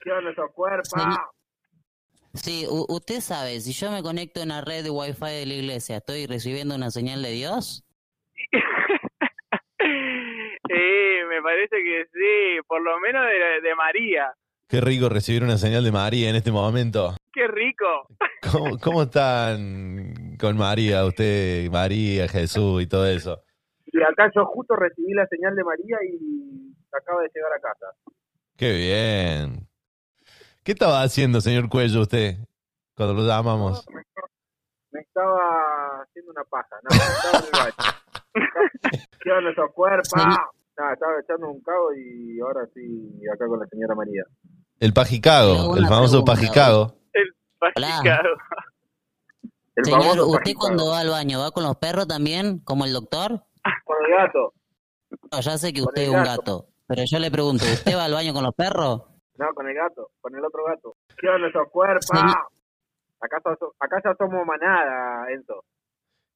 ¿Qué onda esos cuerpos? Sí, u- usted sabe, si yo me conecto en la red de Wi-Fi de la iglesia, ¿estoy recibiendo una señal de Dios? Sí, me parece que sí, por lo menos de, de María. Qué rico recibir una señal de María en este momento. Qué rico. ¿Cómo, cómo están con María, usted, María, Jesús y todo eso? Y acá yo justo recibí la señal de María y acaba de llegar a casa. Qué bien. ¿Qué estaba haciendo, señor Cuello, usted, cuando lo llamamos? Me estaba haciendo una paja, no, estaba en el baño. ¿Qué onda esos cuerpos? Nada, estaba echando un cabo y ahora sí, acá con la señora María. El Pajicago, el famoso Pajicago. El pasticado. El Señor, famoso ¿usted Pajicago. cuando va al baño va con los perros también, como el doctor? Con el gato. No, ya sé que usted es un gato. gato, pero yo le pregunto, ¿usted va al baño con los perros? No, con el gato, con el otro gato. ¿Qué onda esos cuerpos? Acá, so- acá ya somos manada, Enzo.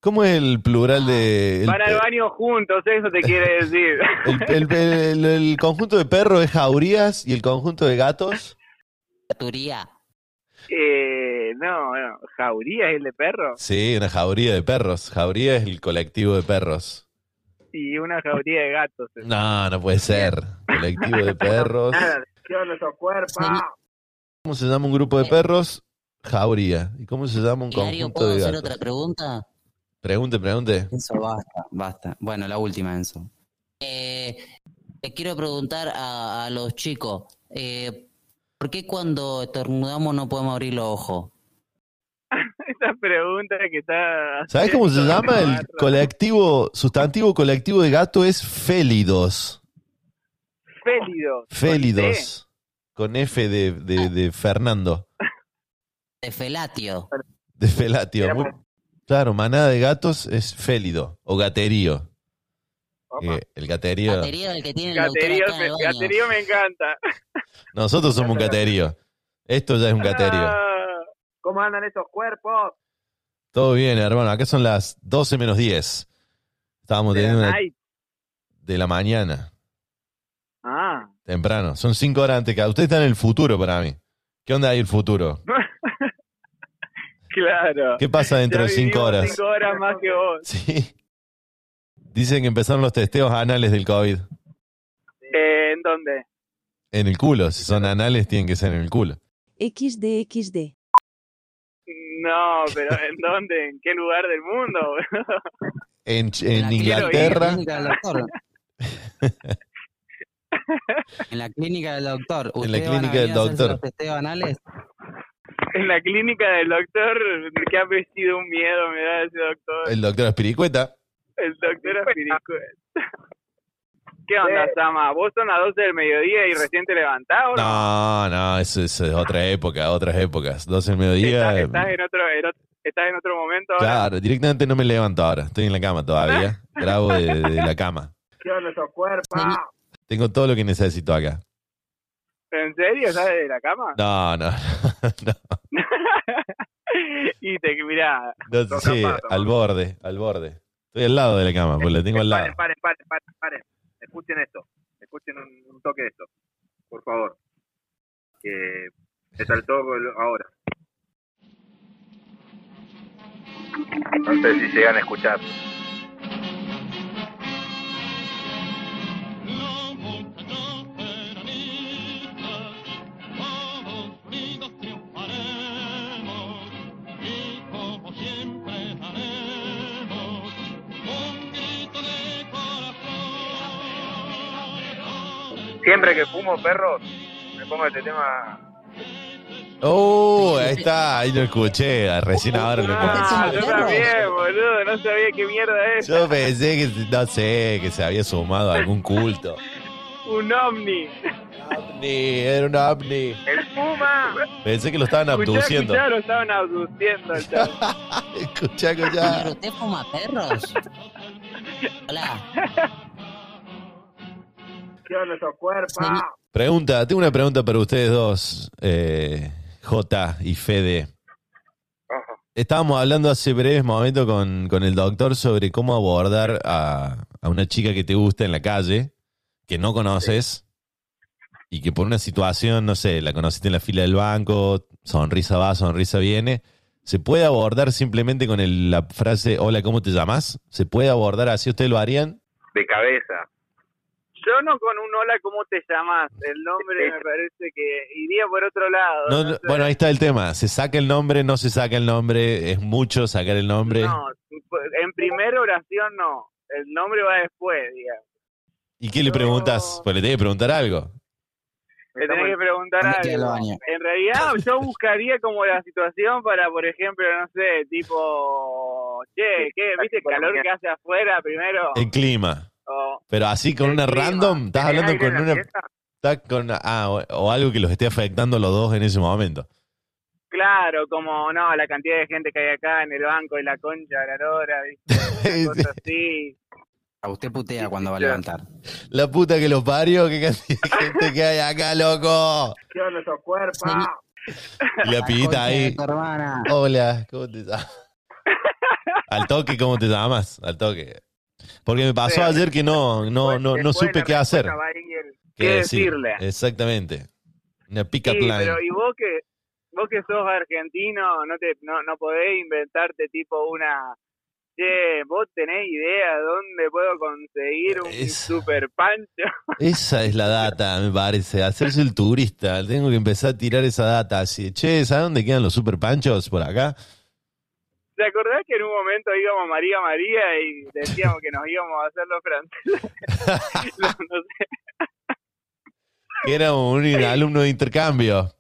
¿Cómo es el plural de... el Van al baño juntos, eso te quiere decir. el, el- el- el conjunto de perros es jaurías y el conjunto de gatos... Turía. eh, no, no, jauría es el de perro Sí, una jauría de perros. Jauría es el colectivo de perros. y una jauría de gatos. No, no puede ser. Colectivo de perros. Nada, ¿Cómo se llama un grupo de perros? Jauría. ¿Y cómo se llama un conjunto ¿puedo de hacer gatos? otra pregunta? Pregunte, pregunte. Enzo, basta, basta. Bueno, la última, Enzo. Eh, le quiero preguntar a, a los chicos, eh, ¿por qué cuando estornudamos no podemos abrir los ojos? Esa pregunta que está. ¿Sabes cómo se llama? El colectivo, sustantivo colectivo de gato es félidos. Félido. Félidos. Con F de, de, de Fernando. De felatio. De felatio. Muy- claro, manada de gatos es félido o gaterío. Eh, el gaterío. El que tiene Gaterío, el me, baño. gaterío me encanta. Nosotros somos un gaterío. Esto ya es un gaterío. Ah, ¿Cómo andan esos cuerpos? Todo bien, hermano. Acá son las 12 menos 10. Estábamos de la teniendo una night. de la mañana. Temprano. Son 5 horas antes que. Usted está en el futuro para mí. ¿Qué onda ahí el futuro? Claro. ¿Qué pasa dentro Ya de 5 vivimos horas? Cinco horas más que vos. Sí. Dicen que empezaron los testeos anales del COVID. Eh, ¿En dónde? En el culo. Si son anales, tienen que ser en el culo. XDXD. No, pero ¿en dónde? ¿En qué lugar del mundo? En, en la Inglaterra. En la clínica del doctor. En la ¿Ustedes van a clínica del doctor. anales? en la clínica del doctor, que ha vestido un miedo me da ese doctor. El doctor Espiricueta. El doctor Aspiricueta. ¿Qué onda, Sama? ¿Vos son las 12 del mediodía y recién te levantás o no? No, no, eso, eso es otra época, otras épocas. 12 del mediodía. ¿Estás, estás en otro, en otro- estás en otro momento ahora? Claro, directamente no me levanto ahora. Estoy en la cama todavía. Grabo de, de la cama. ¿Qué onda esos cuerpos? Tengo todo lo que necesito acá. ¿En serio? ¿Sabes de la cama? No, no. y te mirá. no sí, zapatos, al borde, al borde. Estoy al lado de la cama, pues la tengo al lado. Paren, paren, paren, paren. Escuchen esto. Escuchen un, un toque de esto. Por favor. Que Me saltó ahora. No sé si llegan a escuchar. Siempre que fumo perros, me pongo este tema. Oh, ahí está, ahí lo escuché, recién ahora lo Ah, escuché. yo también, boludo, no sabía qué mierda es. Yo pensé que, no sé, que se había sumado a algún culto. Un ovni. Ovni, era un ovni. El Puma. Pensé que lo estaban abduciendo. escuchá, lo estaban abduciendo al chavo. Escuchá, escuchá. ¿Pero usted fuma perros? Hola. ¿Qué onda esos cuerpos? Pregunta, tengo una pregunta para ustedes dos, eh, J y Fede. Estábamos hablando hace breves momentos con, con el doctor sobre cómo abordar a, a una chica que te gusta en la calle, que no conoces, y que por una situación, no sé, la conociste en la fila del banco, sonrisa va, sonrisa viene. ¿Se puede abordar simplemente con el- la frase, hola, ¿cómo te llamas? ¿Se puede abordar así? ¿Ustedes lo harían? De cabeza. Yo no con un hola, ¿cómo te llamas? El nombre me parece que iría por otro lado. No, no bueno, ahí está el tema. ¿Se saca el nombre? ¿No se saca el nombre? ¿Es mucho sacar el nombre? No, en primera oración no. El nombre va después, digamos. ¿Y qué le preguntas? Pues le tenés que preguntar algo. Le tenés que preguntar algo. En realidad, yo buscaría como la situación para, por ejemplo, no sé, tipo, che, ¿qué? ¿Viste el calor que hace afuera primero? El clima. Pero así con una random, estás ¿Tenés hablando con la una... estás con ah, o, o algo que los esté afectando a los dos en ese momento. claro, como, no, la cantidad de gente que hay acá en el banco y la concha de la lora, ¿viste? Una cosa así. A usted putea cuando va a levantar. La puta que los parió, qué cantidad de gente que hay acá, loco. ¿Qué onda esos cuerpos? Y la pibita ahí. Hola, ¿cómo te llamas? Al toque, ¿cómo te llamas? Al toque. Porque me pasó ayer que no, no, no, no supe qué hacer. el- ¿Qué ¿Qué decir? decirle? Exactamente. Una pick-up Sí, pero y vos que vos que sos argentino, no te no, no podés inventarte tipo una che, vos tenés idea de dónde puedo conseguir un Es- super pancho. Esa es la data, me parece. Hacerse el turista. Tengo que empezar a tirar esa data. Así, che, ¿sabes dónde quedan los super panchos? Por acá. ¿Te acordás que en un momento íbamos María María y decíamos que nos íbamos a hacer los franceses? no, no sé. Era un alumno de intercambio.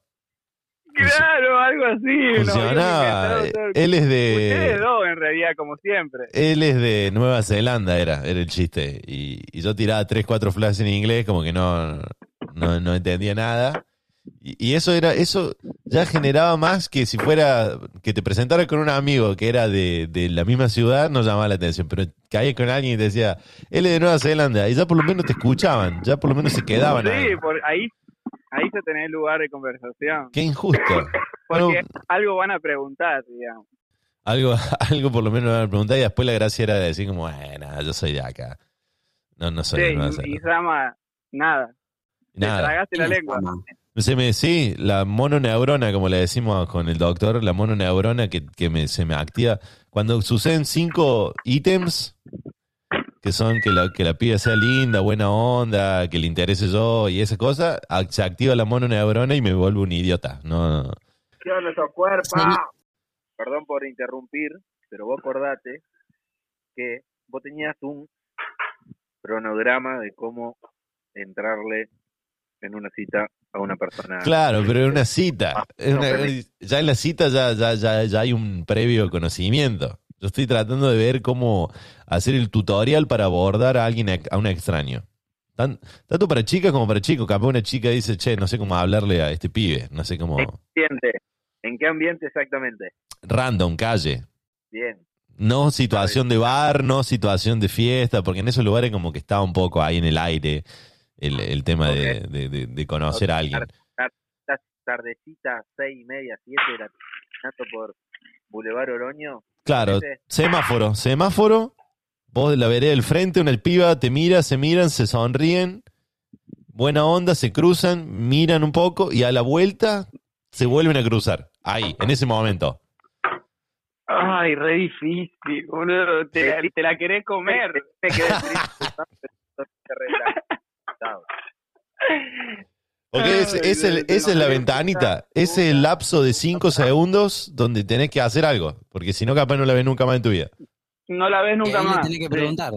Claro, algo así. Funcionaba. todo. Él es Ustedes de. dos, en realidad, como siempre. Él es de Nueva Zelanda, era, era el chiste. Y, y yo tiraba tres, cuatro flashes en inglés, como que no, no, no entendía nada. Y, y eso era, eso ya generaba más que si fuera que te presentaras con un amigo que era de, de la misma ciudad, no llamaba la atención. Pero caías con alguien y te decía, él es de Nueva Zelanda, y ya por lo menos te escuchaban, ya por lo menos se quedaban ahí. Sí, por ahí, ahí se tenés lugar de conversación. Qué injusto. Porque Bueno, algo van a preguntar, digamos. algo, algo por lo menos me van a preguntar y después la gracia era decir como, bueno, yo soy de acá. No, no soy de Sí, Nueva y, Zelanda. y Sama, nada. Te tragaste la lengua. Se me, sí, la mononeurona, como le decimos con el doctor, la mononeurona que, que me, se me activa. Cuando suceden cinco ítems, que son que la, que la piba sea linda, buena onda, que le interese yo y esa cosa, se activa la mononeurona y me vuelvo un idiota. No, no. ¿Qué onda esos cuerpos? Perdón por interrumpir, pero vos acordate que vos tenías un cronograma de cómo entrarle en una cita a una persona. Claro, pero es una cita. Una- ya en la cita ya, ya, ya, ya hay un previo conocimiento. Yo estoy tratando de ver cómo hacer el tutorial para abordar a alguien, a un extraño. Tan- tanto para chicas como para chicos. Capaz una chica dice, che, no sé cómo hablarle a este pibe. No sé cómo... ¿En qué ambiente? ¿En qué ambiente exactamente? Random, calle. Bien. No situación de bar, no situación de fiesta, porque en esos lugares como que está un poco ahí en el aire el, el tema de, de- de- de conocer a alguien. Tar- tar- Tardecita, seis y media, siete de la tarde, por Boulevard Oroño. Claro, Ese- semáforo, semáforo, vos de la vereda del frente, una piba te mira, se miran, se sonríen, buena onda, se cruzan, miran un poco y a la vuelta se vuelven a cruzar. Ahí, en ese momento. Ay, re difícil, boludo. Te la, te la querés comer. Te quedé triste, ¿no? Te relajas. Chao. Porque es, es el- esa es la ventanita, es el lapso de 5 segundos donde tenés que hacer algo. Porque si no, capaz no la ves nunca más en tu vida. No la ves nunca más. tenés que preguntar,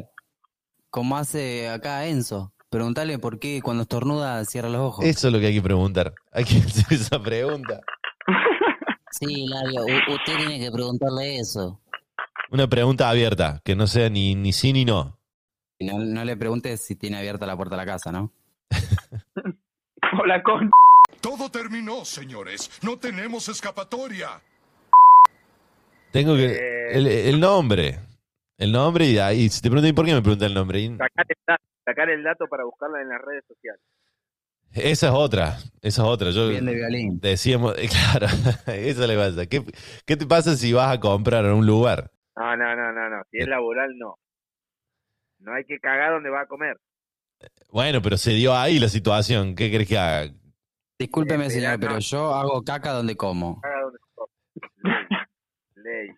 como hace acá Enzo. Preguntarle por qué cuando estornuda cierra los ojos. Eso es lo que hay que preguntar. Hay que hacer esa pregunta. Sí, Lario, usted tiene que preguntarle eso. Una pregunta abierta, que no sea ni, ni sí ni no. Y no, no le preguntes si tiene abierta la puerta de la casa, ¿no? Hola, con. Todo terminó, señores. No tenemos escapatoria. Tengo que. Eh. El, el nombre. El nombre y ahí. Si te preguntan, ¿y por qué me preguntan el nombre? Y Sacar el, dato, sacar el dato para buscarla en las redes sociales. esa es otra. Esa es otra. Yo Bien de violín. decíamos, claro, eso le pasa. ¿Qué, ¿Qué te pasa si vas a comprar a un lugar? No, no, no, no, no. Si es laboral, no. No hay que cagar donde va a comer. Bueno, pero se dio ahí la situación. ¿Qué crees que haga? Discúlpeme, Eh, señor, no. pero yo hago caca donde como. Caga donde se come. Ley.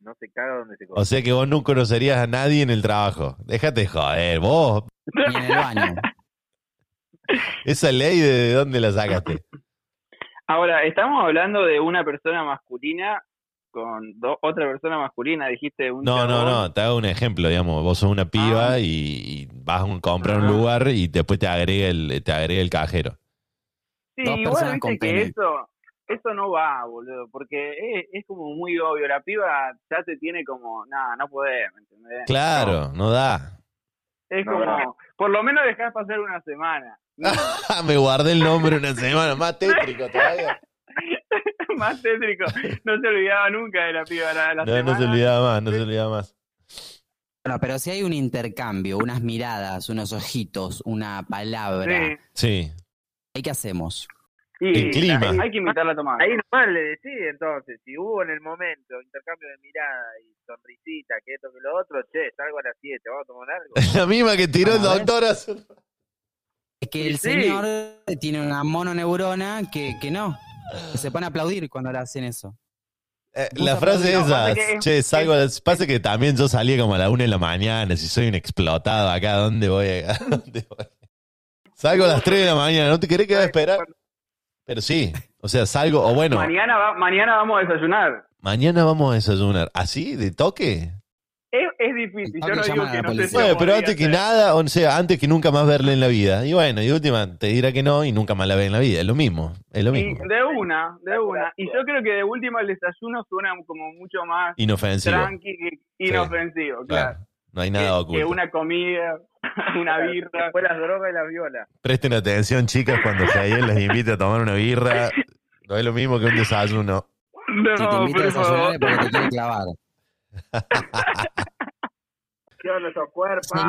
No se caga donde se come. O sea que vos no conocerías a nadie en el trabajo. Déjate de joder, vos. Ni en el baño. Esa ley, ¿de dónde la sacaste? Ahora, estamos hablando de una persona masculina con do- otra persona masculina, dijiste un No, no, chabón. no, te hago un ejemplo, digamos, vos sos una piba Ah. y, y vas a un- comprar un lugar y después te agrega el, te agrega el cajero. Sí, Dos igual viste que eso, eso no va, boludo, porque es, es como muy obvio. La piba ya te tiene como, nada, no podés, ¿me entendés? Claro, no da. Es No, como, no. por lo menos dejás pasar una semana. No, Me guardé el nombre una semana, más tétrico todavía. más tétrico. No se olvidaba nunca de la piba la, la No, no se olvidaba más, no se olvidaba más. Bueno, pero si hay un intercambio, unas miradas, unos ojitos, una palabra, Sí. Sí. ¿ahí qué hacemos? El clima. Hay, hay que invitarla a tomar. Ahí nomás le decís entonces, si hubo en el momento intercambio de mirada y sonrisita, que esto que lo otro, che, salgo a las 7, vamos a tomar algo. La misma que tiró el doctor hace- Es que el sí. señor tiene una mononeurona que, que no, que se pone a aplaudir cuando le hacen eso. Eh, la frase esa, que es- che, salgo a las- Pasa que también yo salía como a la una de la mañana, si soy un explotado acá, ¿a ¿dónde voy? ¿A dónde voy? Salgo a las 3 de la mañana, ¿no te querés quedar a esperar? Pero sí, o sea, salgo, o bueno, Mañana, va, mañana vamos a desayunar. mañana vamos a desayunar. ¿Así? ¿De toque? Es, es difícil, yo no digo que la no policía. Bueno, pero antes que hacer. nada, o sea, antes que nunca más verla en la vida. Y bueno, y última, te dirá que no y nunca más la ve en la vida. Es lo mismo, es lo Y mismo. de una, de una. Y yo creo que de última el desayuno suena como mucho más Inofensivo. tranqui, inofensivo, claro. Claro, no hay nada que, oculto. que una comida, una birra. Después las drogas y las violas. Presten atención, chicas, cuando Jael les invite a tomar una birra. No es lo mismo que un desayuno. No, Si te invita a desayunar es porque te quiere clavar. ¿Qué onda esos cuerpos?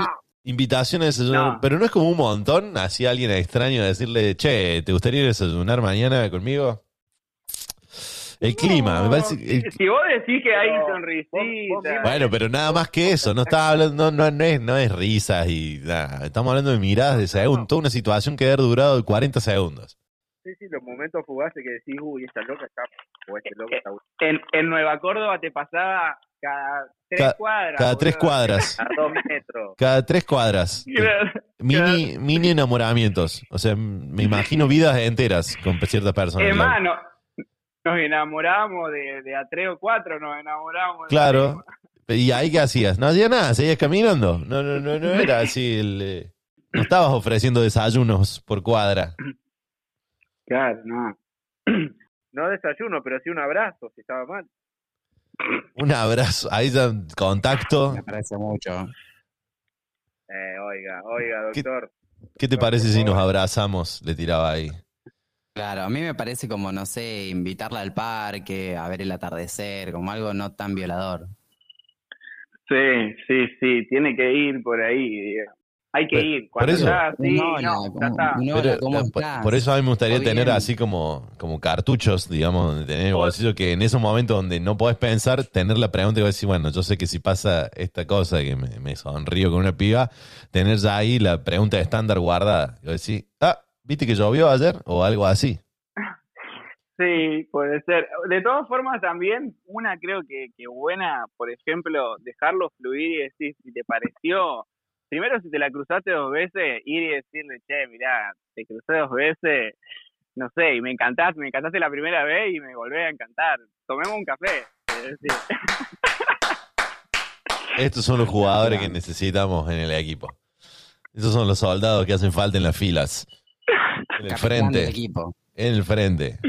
Invitación a desayunar, No. pero no es como un montón, así a alguien extraño decirle, che, ¿te gustaría ir a desayunar mañana conmigo? El clima, me parece. el- Si vos decís que hay Pero vos- sonrisita. vos mismo- bueno, pero nada más que eso, no está hablando, no, no, no es, no es risas y nada, estamos hablando de miradas de segundo, toda una situación que debe haber durado 40 segundos. Sí, sí, los momentos fugaces que decís, uy, esta loca está, o este loco está en, en Nueva Córdoba te pasaba cada tres cuadras. Cada tres cuadras, a dos metros. cada tres cuadras. Claro. Mini, mini enamoramientos. O sea, me imagino vidas enteras con ciertas personas. Hermano, nos enamoramos de, de a tres o cuatro, nos enamoramos. Claro. ¿Y ahí qué hacías? No hacías nada, seguías caminando. No, no, no, no era así. El, eh, no estabas ofreciendo desayunos por cuadra. Claro, no. No desayuno, pero sí un abrazo, si estaba mal. Un abrazo, ahí ya contacto. Me parece mucho. Eh, oiga, oiga, ¿Qué- doctor. ¿Qué te parece si nos abrazamos? Le tiraba ahí. Claro, a mí me parece como, no sé, invitarla al parque, a ver el atardecer, como algo no tan violador. Sí, sí, sí, tiene que ir por ahí. Diego. Hay que Por- ir. por Cuando eso- ya, sí, Un hola, no, ya está. un hola, Pero, ¿cómo eh, por, estás? por eso a mí me gustaría ¿Todo tener bien? así como, como cartuchos, digamos, donde tener en el bolsillo que en esos momentos donde no podés pensar, tener la pregunta y decir, bueno, yo sé que si pasa esta cosa, que me, me sonrío con una piba, tener ya ahí la pregunta estándar guardada. Y decir, ah, ¿viste que llovió ayer? O algo así. Sí, puede ser. De todas formas, también, una creo que, que buena, por ejemplo, dejarlo fluir y decir si te pareció. Primero, si te la cruzaste dos veces, ir y decirle, che, mirá, te crucé dos veces, no sé, y me encantaste, me encantaste la primera vez y me volvés a encantar. Tomemos un café. es decir. Estos son los jugadores que necesitamos en el equipo. Esos son los soldados que hacen falta en las filas. En el Capitán frente. equipo. En el frente.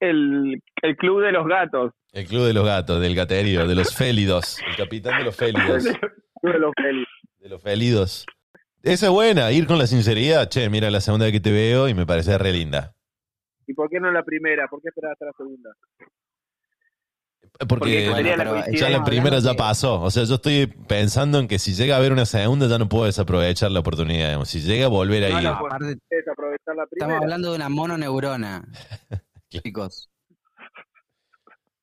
El, el club de los gatos. El club de los gatos, del gaterío, de los félidos. El capitán de los félidos. El club de los felices. De los félidos. Esa es buena, ir con la sinceridad. Che, mira, la segunda vez que te veo y me parece re linda. ¿Y por qué no la primera? ¿Por qué esperar hasta la segunda? Porque, la ya la primera ya pasó. O sea, yo estoy pensando en que si llega a haber una segunda ya no puedo desaprovechar la oportunidad. digamos. Si llega a volver ahí. no, la primera. estamos hablando de una mononeurona. Chicos.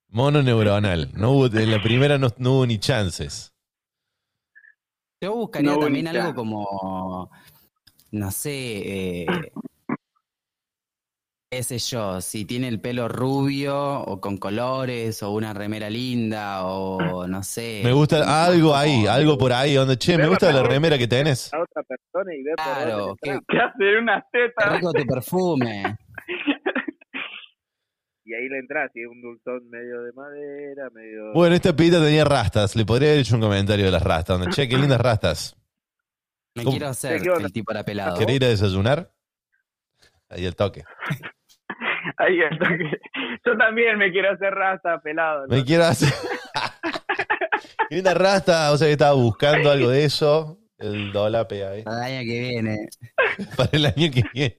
Mono neuronal. No hubo, en la primera no, no hubo ni chances. Yo buscaría No, también bonita. algo como, no sé, eh, qué sé yo, si tiene el pelo rubio o con colores o una remera linda o no sé. Me gusta algo ahí, algo por ahí. Donde, che, me gusta la remera que tenés. a otra persona y por Claro. Que hacer unas tetas. rico tu perfume. Y ahí le entras, y es un dulzón medio de madera, medio... Bueno, esta pita tenía rastas. Le podría haber hecho un comentario de las rastas. Donde, che, qué lindas rastas. Me ¿Cómo? quiero hacer el tipo era pelado. ¿Querés ir a desayunar? Ahí el toque. Ahí está. Yo también me quiero hacer rasta pelado. ¿no? Me quiero hacer. Qué linda rasta. O sea que estaba buscando algo de eso. El dolape ahí. Para el año que viene. Para el año que viene.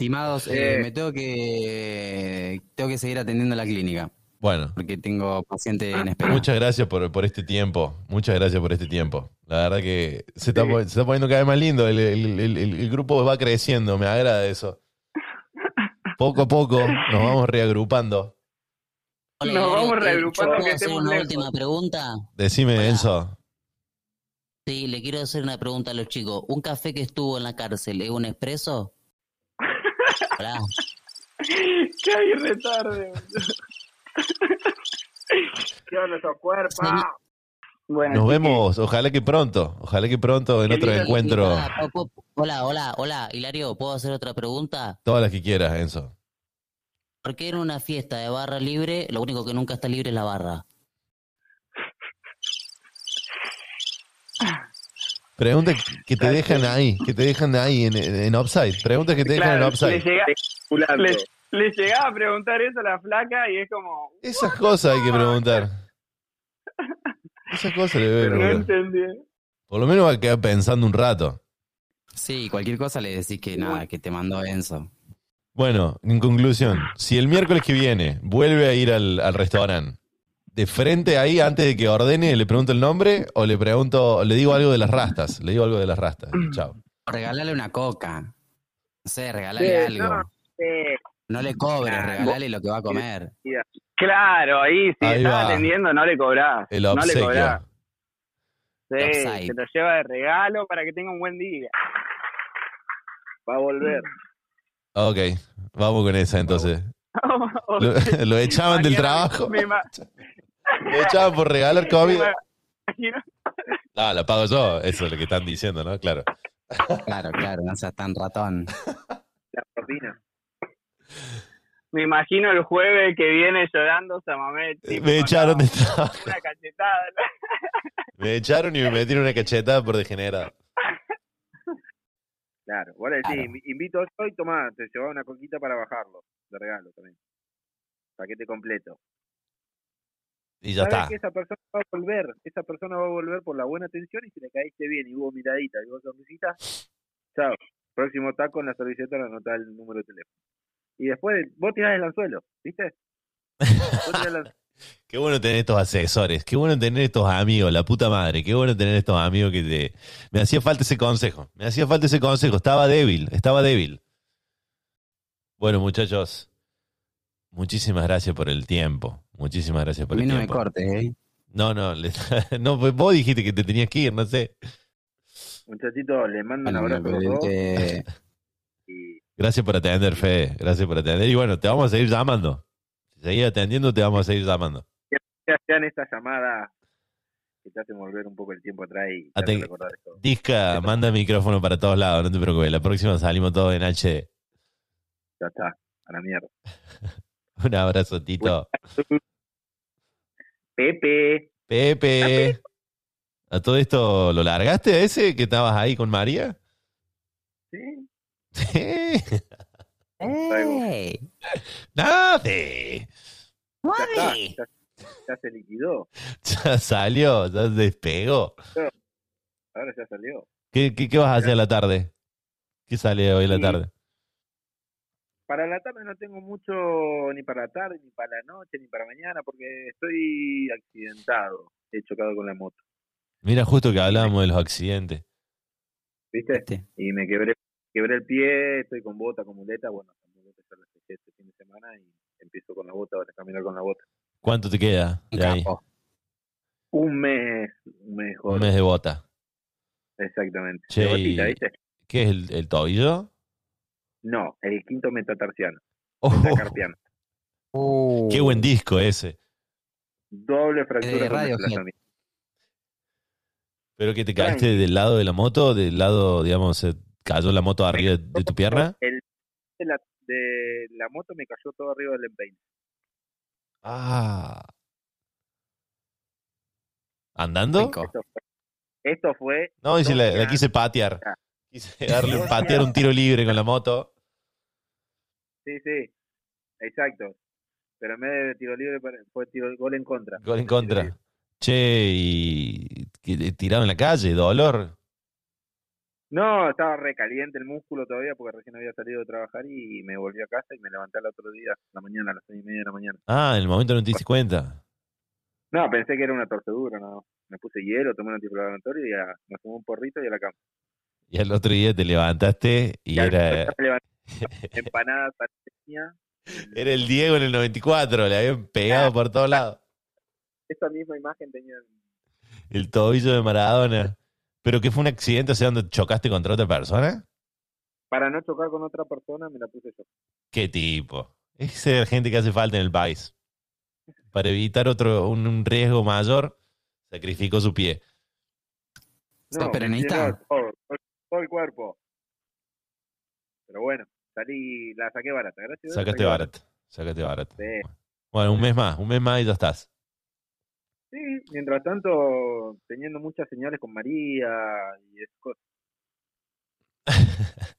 Estimados, eh, Eh. me tengo que tengo que seguir atendiendo la clínica Bueno, porque tengo paciente en espera. muchas gracias por, por este tiempo. Muchas gracias por este tiempo. La verdad que se está, se está poniendo cada vez más lindo. El, el- el- el- el grupo va creciendo. Me agrada eso. Poco a poco nos vamos reagrupando. Hola, Nos vamos eh, reagrupando ¿yo que hacer una lejos. última pregunta? Decime, Hola. Enzo. Sí, le quiero hacer una pregunta a los chicos. ¿Un café que estuvo en la cárcel es un expreso? Hola. ¿Qué hay retarde? ¿Qué onda esos cuerpos? Señor- Bueno, Nos vemos. Ojalá que pronto. Ojalá que pronto en otro lindo. encuentro. Po- Hola, hola, hola, Hilario, ¿puedo hacer otra pregunta? Todas las que quieras, Enzo. ¿Por qué en una fiesta de barra libre lo único que nunca está libre es la barra? Pregunta que te dejan ahí, que te dejan ahí en, en, offside. Pregunta que te dejan en Claro, offside. le, le- le llegaba a preguntar eso a la flaca y es como, Esas cosas hay que preguntar. Esas cosas le debe no preguntar. entendí. Por lo menos va a quedar pensando un rato. Sí, cualquier cosa le decís que nada, que te mandó Enzo. Bueno, en conclusión, si el miércoles que viene vuelve a ir al, al restaurante, de frente ahí, antes de que ordene, le pregunto el nombre o le pregunto, le digo algo de las rastas. Le digo algo de las rastas. Chao. Regalale una coca. No sé, regalale Sí, algo. no, sí. No le cobres, Ah, regalale lo que va a comer. Claro, ahí si Ahí estás va. atendiendo no le cobrás. El no le cobrás. Sí, se lo lleva de regalo para que tenga un buen día. Va a volver. Ok, vamos con esa entonces. Lo, echaban del trabajo. Me, echaban por regalar me comida. imagino- Ah, la pago yo. Eso es lo que están diciendo, ¿no? Claro. Claro, claro, no seas tan ratón. La propina. me imagino el jueves que viene llorando Samamet. Me echaron de trabajo. Una cachetada. Me echaron y me metieron una cachetada por degenerado. Claro. Bueno, sí, Claro. invi- invito hoy, tomá, te llevaba una coquita para bajarlo. De regalo también. Paquete completo. Y ya está. que esa persona va a volver. Esa persona va a volver por la buena atención y si le caíste bien y hubo miradita y hubo sonrisita, chao. Próximo taco en la servilleta le anotá el número de teléfono. Y después vos tirás el anzuelo, ¿viste? Vos tirás el anzuelo. Qué bueno tener estos asesores. Qué bueno tener estos amigos, la puta madre. Qué bueno tener estos amigos que te... Me hacía falta ese consejo. Me hacía falta ese consejo. Estaba débil. Estaba débil. Bueno, muchachos. Muchísimas gracias por el tiempo. Muchísimas gracias A por mí el no me tiempo. cortes, ¿eh? No, no, le- no, pues vos dijiste que te tenías que ir, no sé. Muchachito, les mando un Bueno, abrazo a pero los dos. que- y Gracias por atender, Fede. Gracias por atender. Y bueno, te vamos a seguir llamando. Si seguís atendiendo, te vamos a seguir llamando. que hacían esta llamada que te hacen volver un poco el tiempo atrás y recordar esto. Disca, manda micrófono para todos lados, no te preocupes. La próxima salimos todos en HD. Ya está, a la mierda. Un abrazo, Tito. Pepe, Pepe. ¿A todo esto lo largaste a ese que estabas ahí con María? ¿sí? Sí. ¡Ey! ¡Nada! Ya está, ya, ya se liquidó. Ya salió, ya despegó. Ahora ya salió. ¿Qué, qué, qué vas a hacer a la tarde? ¿Qué sale hoy a la tarde? Para la tarde no tengo mucho ni para la tarde, ni para la noche, ni para mañana, porque estoy accidentado. He chocado con la moto, Mira, justo que hablábamos de los accidentes. ¿viste? Este. Y me quebré, quebré el pie, estoy con bota, con muleta. Bueno, con muleta ya la dejé este fin de semana y empiezo con la bota, ahora a caminar con la bota. ¿Cuánto te queda Un de ahí? capo. Un mes, un mes, Un joder. mes de bota. Exactamente. Che, De botita, y- ¿viste? ¿Qué es el, el tobillo? No, el quinto metatarsiano, Oh, metacarpiano. Uh, qué buen disco ese. Doble fractura Radiohead. desplazamiento. ¿Pero que te caíste del lado de la moto? ¿Del lado, digamos, se cayó la moto arriba de tu pierna? El de la, de la moto me cayó todo arriba del empeine. Ah. ¿Andando? Esto fue, esto fue No, dice, la, la Dominar. quise patear. Ah. Quise darle un patear un tiro libre con la moto. Sí, sí, exacto. Pero en vez de tiro libre fue tiro gol en contra. Gol en contra. Che, y tirado en la calle, dolor. No, estaba recaliente el músculo todavía porque recién había salido de trabajar y me volví a casa y me levanté al otro día, la mañana, a las seis y media de la mañana. Ah, en el momento no te diste cuenta. No, pensé que era una torcedura, no. Me puse hielo, tomé un antiinflamatorio y a, me fumé un porrito y a la cama. Y al otro día te levantaste y era, levanté, empanadas salteña, era el Diego en el 94, le habían pegado por todos lados. esa misma imagen tenía El tobillo de Maradona. ¿Pero que fue un accidente, o sea, donde chocaste contra otra persona? para no chocar con otra persona me la puse yo. ¿Qué tipo? Esa es la gente que hace falta en el país. Para evitar otro un, un riesgo mayor, sacrificó su pie. Llenó Todo, todo, todo el cuerpo. Pero bueno, salí, la saqué barata, gracias. a Dios, la Sacaste barato. Sacaste barato. Sí. Bueno, un mes más, un mes más y ya estás. Sí, mientras tanto, teniendo muchas señales con María y esas cosas.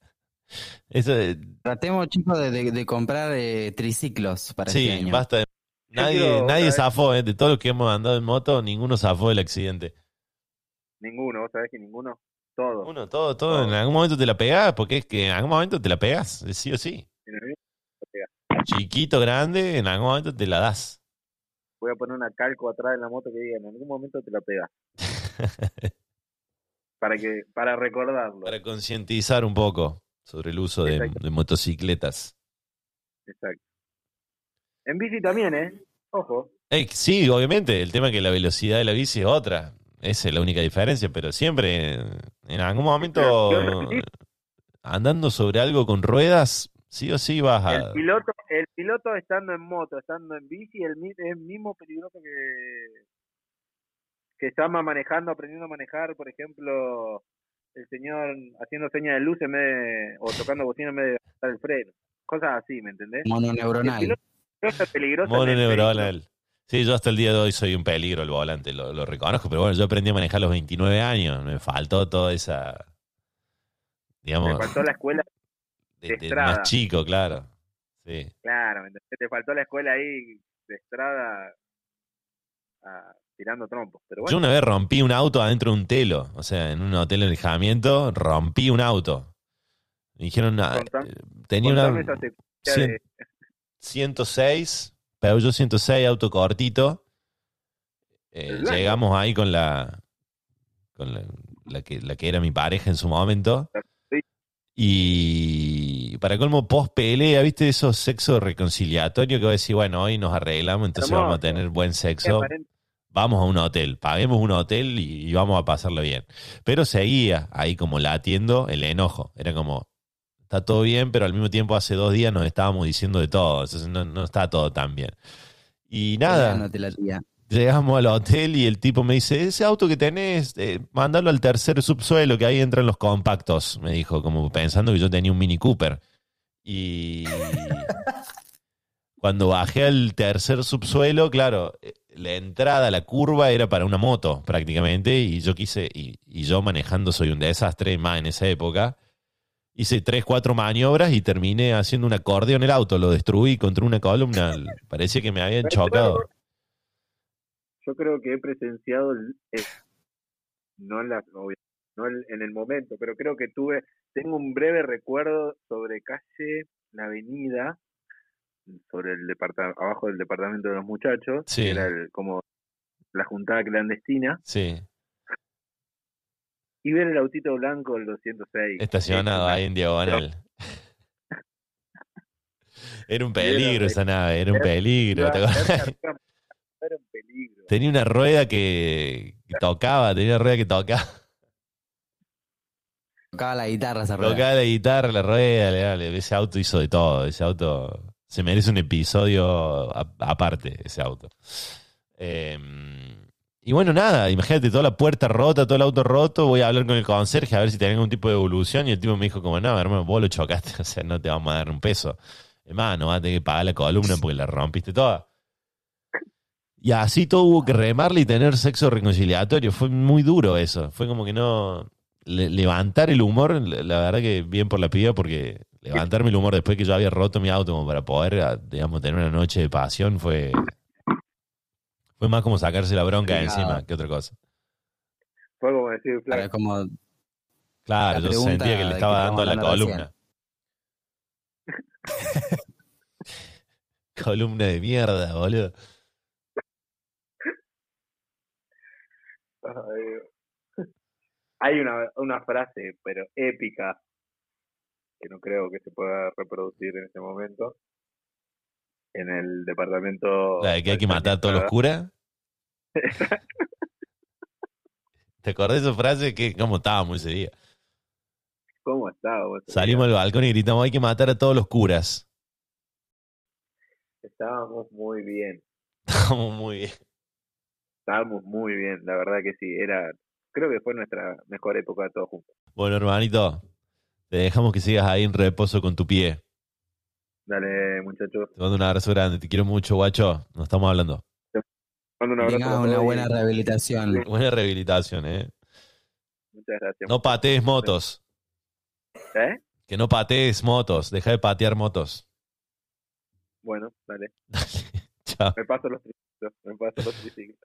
Eso, eh, Tratemos, chicos, de, de- de comprar eh, triciclos para sí, este año. basta. de- Nadie, quiero nadie zafó, eh, de todos los que hemos andado en moto, ninguno zafó del accidente. Ninguno, vos sabés que ninguno. Todo. Uno, todo, todo, en algún momento te la pegás, porque es que en algún momento te la pegás, sí o sí. En el mío, Chiquito, grande, en algún momento te la das. Voy a poner una calco atrás en la moto que diga, en algún momento te la pegas. para que para recordarlo. Para concientizar un poco sobre el uso de, de motocicletas. Exacto. En bici también, ¿eh? Ojo. Sí, obviamente, el tema es que la velocidad de la bici es otra. Esa es la única diferencia, pero siempre, en algún momento, andando sobre algo con ruedas, sí o sí vas El piloto, el piloto estando en moto, estando en bici, el, mi- es mismo peligroso que que está ma- manejando, aprendiendo a manejar, por ejemplo, el señor haciendo señas de luz en vez de, o tocando bocina en vez de el freno. Cosas así, ¿me entendés? El Mononeuronal. piloto es peligroso. Mono en el neuronal. Sí, yo hasta el día de hoy soy un peligro al volante, lo, lo reconozco, pero bueno, yo aprendí a manejar a los 29 años, me faltó toda esa, digamos, Te faltó la escuela, de, de estrada. más chico, claro. Sí. claro, ¿me? Te faltó la escuela ahí de estrada tirando trompos. Pero Yo una vez rompí un auto adentro de un telo, o sea, en un hotel de alojamiento, rompí un auto. Me dijeron, Contame- eh, tenía una contame esa secuencia cien- de- 106, Peugeot 106, auto cortito. Eh, llegamos ahí con la con la, la que, la que era mi pareja en su momento. Y para colmo, post pelea, ¿viste? Esos sexo reconciliatorio que voy a decir, bueno, hoy nos arreglamos, entonces vamos a tener buen sexo. Vamos a un hotel, paguemos un hotel y, y vamos a pasarlo bien. Pero seguía ahí como latiendo el enojo. Era como, está todo bien, pero al mismo tiempo hace dos días nos estábamos diciendo de todo, entonces no, no está todo tan bien. Y nada, llegamos al hotel y el tipo me dice, ese auto que tenés, eh, mándalo al tercer subsuelo, que ahí entran los compactos, me dijo, como pensando que yo tenía un Mini Cooper. Y cuando bajé al tercer subsuelo, claro, eh, la entrada, la curva era para una moto prácticamente, y yo quise, y, y yo manejando soy un desastre, más en esa época. Hice tres, cuatro maniobras y terminé haciendo un acordeón el auto, lo destruí contra una columna, parecía que me habían chocado. Yo creo que he presenciado, el, no, en la, obvio, no en, en el momento, pero creo que tuve, tengo un breve recuerdo sobre calle, la avenida, sobre el departamento, abajo del departamento de los muchachos, Sí. que era el, como la juntada clandestina, Sí, y ver el autito blanco del 206. estacionado ahí en diagonal. Era un peligro esa nave, era un peligro. ¿te? Era un peligro. Tenía una rueda que, que tocaba, tenía una rueda que tocaba. Tocaba la guitarra esa rueda. Tocaba la guitarra, la rueda, le- le- ese auto hizo de todo. Ese auto se merece un episodio aparte, ese auto. Eh, y bueno, nada, imagínate toda la puerta rota, todo el auto roto. Voy a hablar con el conserje a ver si tiene algún tipo de evolución. Y el tipo me dijo, como, no, hermano, vos lo chocaste, o sea, no te vamos a dar un peso. Es más, no vas a tener que pagar la columna porque la rompiste toda. Y así todo hubo que remarle y tener sexo reconciliatorio. Fue muy duro eso. Fue como que no. le- levantar el humor, la verdad que bien por la piba, porque levantarme el humor después que yo había roto mi auto como para poder, digamos, tener una noche de pasión fue. Fue más como sacarse la bronca de encima que otra cosa. Fue como decir, Claro, como Claro, La yo sentía que le estaba dando a la columna. columna de mierda, boludo. Ay, Hay una, una frase, pero épica, que no creo que se pueda reproducir en este momento, en el departamento... La de que hay que matar a todos los curas. ¿Te acordás de esa frase? que ¿Cómo estábamos ese día? ¿Cómo estábamos? Salimos al balcón y gritamos, hay que matar a todos los curas. Estábamos muy bien, Estábamos muy bien. estábamos muy bien, la verdad que sí, era... Creo que fue nuestra mejor época todos juntos. Bueno, hermanito, te dejamos que sigas ahí en reposo con tu pie. Dale, muchachos. Te mando un abrazo grande. Te quiero mucho, guacho. Nos estamos hablando. Mando un abrazo. tengas a una buena rehabilitación. Buena rehabilitación, ¿eh? Muchas gracias. No patees motos. ¿Eh? Que no patees motos. Deja de patear motos. Bueno, dale. Chao. Me paso los triciclos, me paso los triciclos.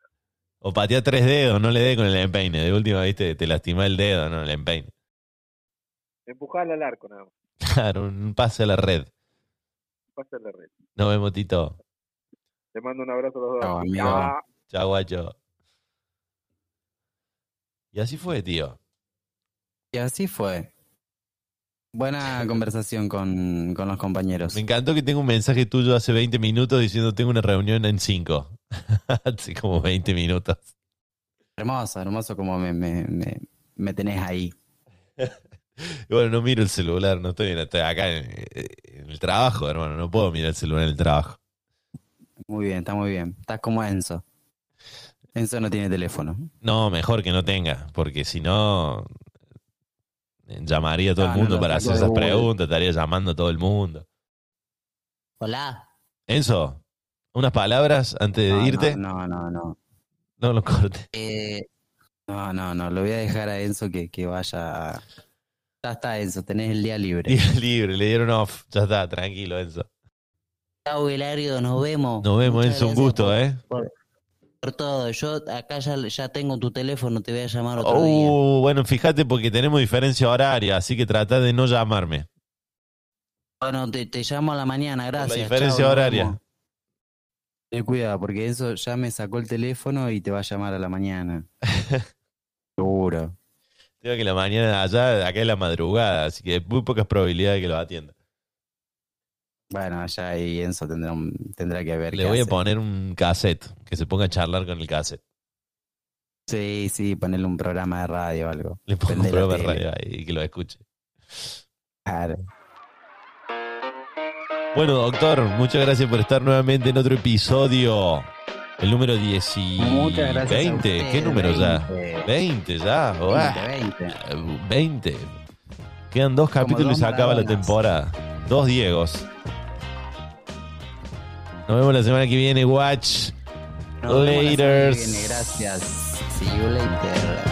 O patea tres dedos, no le dé con el empeine. De última, viste, te lastima el dedo, no el empeine. Empujala al arco nada más. Claro, un pase a la red. Pasa la red. Nos vemos, Tito. Te mando un abrazo a los dos. Chao, amigo. Chao, guacho. Y así fue, tío. Y así fue. Buena conversación con, con los compañeros. Me encantó que tenga un mensaje tuyo hace 20 minutos diciendo tengo una reunión en 5. hace como 20 minutos. Hermoso, hermoso como me, me, me, me tenés ahí. Bueno, no miro el celular, no estoy, estoy acá en, en el trabajo, hermano. No puedo mirar el celular en el trabajo. Muy bien, está muy bien. Estás como Enzo. Enzo no tiene teléfono. No, mejor que no tenga, porque si no eh, llamaría a todo Ah, el no mundo para hacer esas Google. preguntas, estaría llamando a todo el mundo. Hola. Enzo, unas palabras antes de No, irte. No, no, no, no. No lo cortes. Eh, no, no, no. Lo voy a dejar a Enzo que, que vaya. a- Ya está, Enzo. Tenés el día libre. Día libre, le dieron off. Ya está, tranquilo, Enzo. Chao, Hilario, nos vemos. Nos vemos, Muchas Enzo, un gusto, por- ¿eh? Por, por todo. Yo acá ya, ya tengo tu teléfono, te voy a llamar otro día. Uh, bueno, fíjate porque tenemos diferencia horaria, así que trata de no llamarme. Bueno, te, te llamo a la mañana, gracias. diferencia Chao, nos horaria. Ten cuidado, porque Enzo ya me sacó el teléfono y te va a llamar a la mañana. Seguro. Digo que la mañana allá, acá es la madrugada, así que hay muy pocas probabilidades de que lo atienda. Bueno, allá ahí Enzo tendrá, un- tendrá que ver. Le qué voy a hace. poner un cassette, que se ponga a charlar con el cassette. Sí, sí, ponerle un programa de radio o algo. Le pongo un Prende la programa de tele. radio ahí y que lo escuche. Claro. Bueno, doctor, muchas gracias por estar nuevamente en otro episodio. El número 10 y Muchas gracias a 20. ¿Qué número ya? 20. 20 ya. Uah. 20, 20. 20. Quedan dos capítulos y se dos acaba la temporada. Dos Diegos. Nos vemos la semana que viene, watch. Nos vemos la semana que Laters. viene, Gracias. See you later.